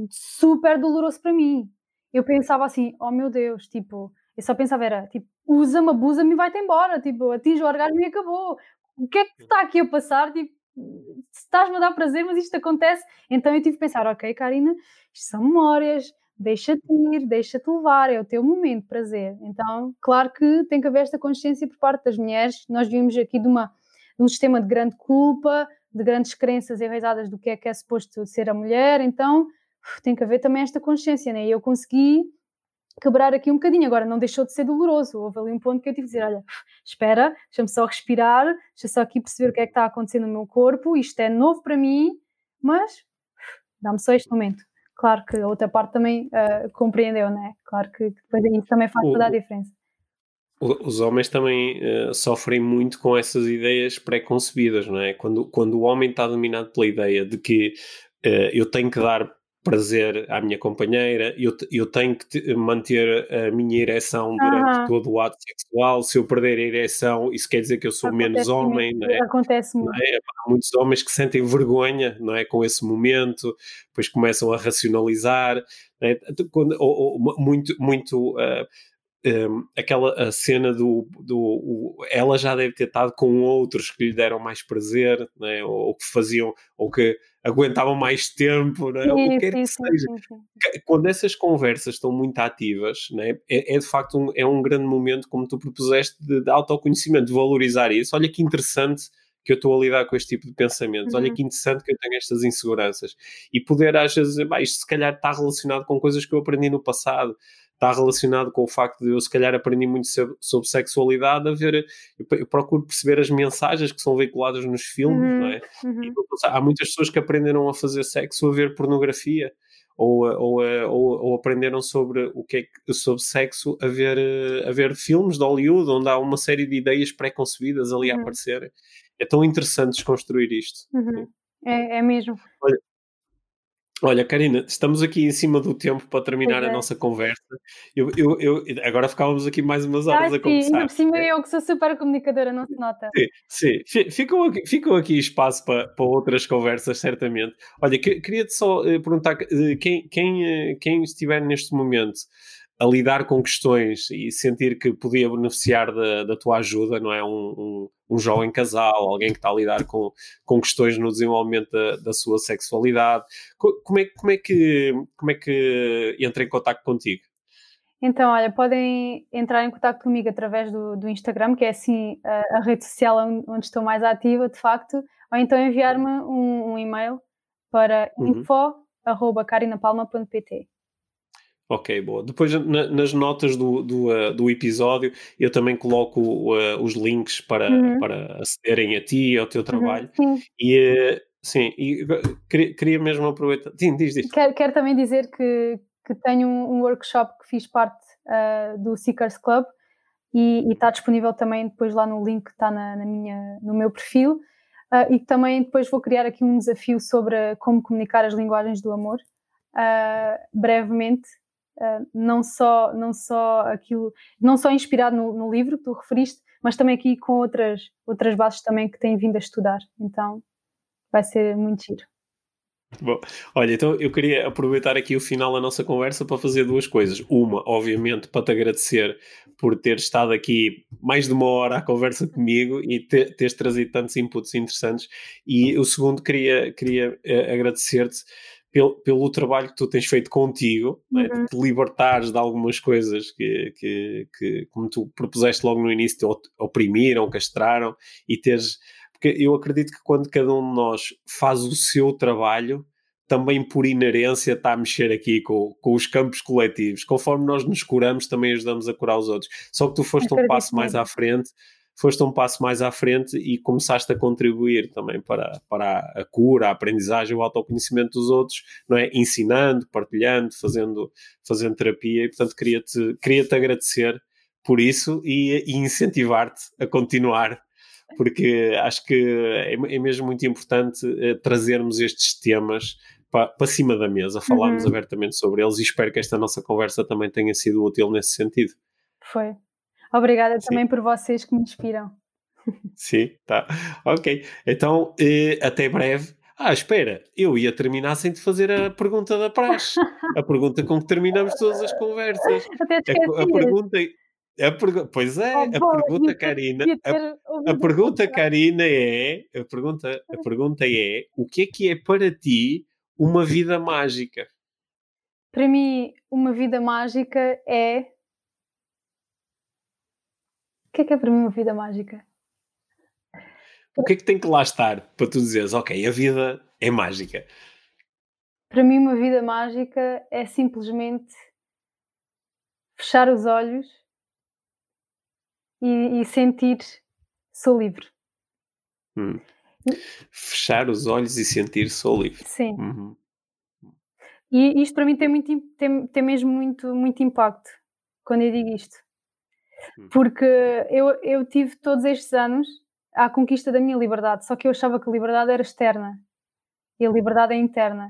super doloroso para mim. Eu pensava assim, oh meu Deus, tipo, eu só pensava era, tipo, usa-me, abusa-me e vai-te embora, tipo, atinge o orgasmo e acabou. O que é que está aqui a passar? Tipo, estás-me a dar prazer, mas isto acontece. Então eu tive que pensar, ok, Karina, isto são memórias, deixa-te ir, deixa-te levar, é o teu momento de prazer. Então, claro que tem que haver esta consciência por parte das mulheres. Nós vimos aqui de, uma, de um sistema de grande culpa, de grandes crenças enraizadas do que é que é suposto ser a mulher, então tem que haver também esta consciência, né? E eu consegui quebrar aqui um bocadinho. Agora, não deixou de ser doloroso. Houve ali um ponto que eu tive de dizer: olha, espera, deixa-me só respirar, deixa só aqui perceber o que é que está acontecendo no meu corpo. Isto é novo para mim, mas dá-me só este momento. Claro que a outra parte também uh, compreendeu, né? Claro que depois isso também faz toda a diferença. Os homens também uh, sofrem muito com essas ideias pré-concebidas, não é? Quando, quando o homem está dominado pela ideia de que uh, eu tenho que dar prazer à minha companheira, eu, eu tenho que manter a minha ereção durante todo o ato sexual. Se eu perder a ereção, isso quer dizer que eu sou Acontece menos homem. Não é? Acontece muito. É? Há muitos homens que sentem vergonha não é? com esse momento, depois começam a racionalizar. É? Quando, ou, ou, muito, muito uh, um, aquela a cena do, do o, ela já deve ter estado com outros que lhe deram mais prazer, né? ou, ou que faziam, ou que aguentavam mais tempo, né? o que quer que seja. Quando essas conversas estão muito ativas, né? é, é de facto um, é um grande momento, como tu propuseste, de, de autoconhecimento, de valorizar isso. Olha que interessante que eu estou a lidar com este tipo de pensamentos. Uhum. Olha que interessante que eu tenho estas inseguranças. E poder, às vezes, bah, isto se calhar está relacionado com coisas que eu aprendi no passado está relacionado com o facto de eu, se calhar, aprendi muito sobre sexualidade, a ver, eu, procuro perceber as mensagens que são veiculadas nos filmes, uhum, não é? Uhum. E, há muitas pessoas que aprenderam a fazer sexo a ver pornografia. Ou, ou, ou, ou, aprenderam sobre o que é que, sobre sexo a ver, a ver filmes de Hollywood onde há uma série de ideias pré-concebidas ali uhum. a aparecerem. É tão interessante desconstruir isto. Uhum. É, é mesmo. Olha, Olha, Karina, estamos aqui em cima do tempo para terminar é. a nossa conversa. Eu, eu, eu, agora ficávamos aqui mais umas horas ah, a sim, conversar. Ainda por cima eu que sou super comunicadora, não se nota. Sim, sim. Ficou, aqui, ficou aqui espaço para, para outras conversas, certamente. Olha, queria-te só eh, perguntar, eh, quem, quem, eh, quem estiver neste momento a lidar com questões e sentir que podia beneficiar da, da tua ajuda, não é? Um, um, um, jovem casal, alguém que está a lidar com, com questões no desenvolvimento da, da sua sexualidade. Como é, como, é que, como é que entra em contato contigo? Então, olha, podem entrar em contato comigo através do, do Instagram, que é assim a, a rede social onde, onde, estou mais ativa, de facto, ou então enviar-me um, um, e-mail para uhum. info.carinapalma.pt. Ok, boa. Depois na, nas notas do, do, uh, do, episódio eu também coloco uh, os links para, uhum. para acederem a ti e ao teu uhum, trabalho. Uhum. E, uh, sim, e queria, queria, mesmo aproveitar. Sim, diz, diz. Quero, quero também dizer que, que tenho um, um workshop que fiz parte do Seekers Club e, e, está disponível também depois lá no link que está na, na minha, no meu perfil. e também depois vou criar aqui um desafio sobre como comunicar as linguagens do amor. brevemente uh, não só não só aquilo, não só inspirado no, no, livro que tu referiste, mas também aqui com outras outras bases também que têm vindo a estudar. Então vai ser muito giro. Bom, olha, então eu queria aproveitar aqui o final da nossa conversa para fazer duas coisas. Uma, obviamente, para te agradecer por ter estado aqui mais de uma hora à conversa comigo e ter, teres trazido tantos inputs interessantes. E o segundo, queria, queria uh, agradecer-te pelo, pelo trabalho que tu tens feito contigo, uhum. né, de te libertares de algumas coisas que, que, que, como tu propuseste logo no início, te oprimiram, castraram e teres porque eu acredito que quando cada um de nós faz o seu trabalho, também por inerência está a mexer aqui com, com os campos coletivos. Conforme nós nos curamos, também ajudamos a curar os outros. Só que tu foste um passo mais à frente, foste um passo mais à frente e começaste a contribuir também para, para a cura, a aprendizagem, o autoconhecimento dos outros, não é? Ensinando, partilhando, fazendo, fazendo terapia e portanto queria-te queria -te agradecer por isso e, e incentivar-te a continuar porque acho que é, é mesmo muito importante uh, trazermos estes temas para, para cima da mesa, falarmos uhum. abertamente sobre eles e espero que esta nossa conversa também tenha sido útil nesse sentido. Foi. Obrigada Sim. também por vocês que me inspiram. Sim, tá. Ok. Então, uh, até breve. Ah, espera, eu ia terminar sem te fazer a pergunta da praxe. a pergunta com que terminamos todas as conversas. Até a, a pergunta a pergu... Pois é, oh, a pergunta, Karina. A, a, pergunta, Karina, é. A pergunta, a pergunta é: o que é que é para ti uma vida mágica? Para mim, uma vida mágica é. O que é que é para mim uma vida mágica? O que é que tem que lá estar para tu dizeres, ok, a vida é mágica? Para mim, uma vida mágica é simplesmente fechar os olhos e, e sentir sou livre. Hum. Fechar os olhos e sentir sou livre. Sim. Uhum. E isto para mim tem, muito, tem, tem mesmo muito, muito impacto quando eu digo isto. Hum. Porque eu, eu tive todos estes anos à conquista da minha liberdade, só que eu achava que a liberdade era externa e a liberdade é interna.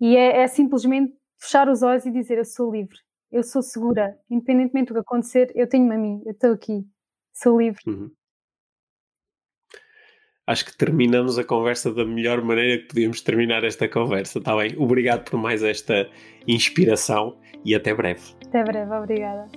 E é, é simplesmente fechar os olhos e dizer eu sou livre, eu sou segura, independentemente do que acontecer, eu tenho-me a mim, eu estou aqui sou livre. Uhum. Acho que terminamos a conversa da melhor maneira que podíamos terminar esta conversa, está bem? Obrigado por mais esta inspiração e até breve. Até breve, obrigada.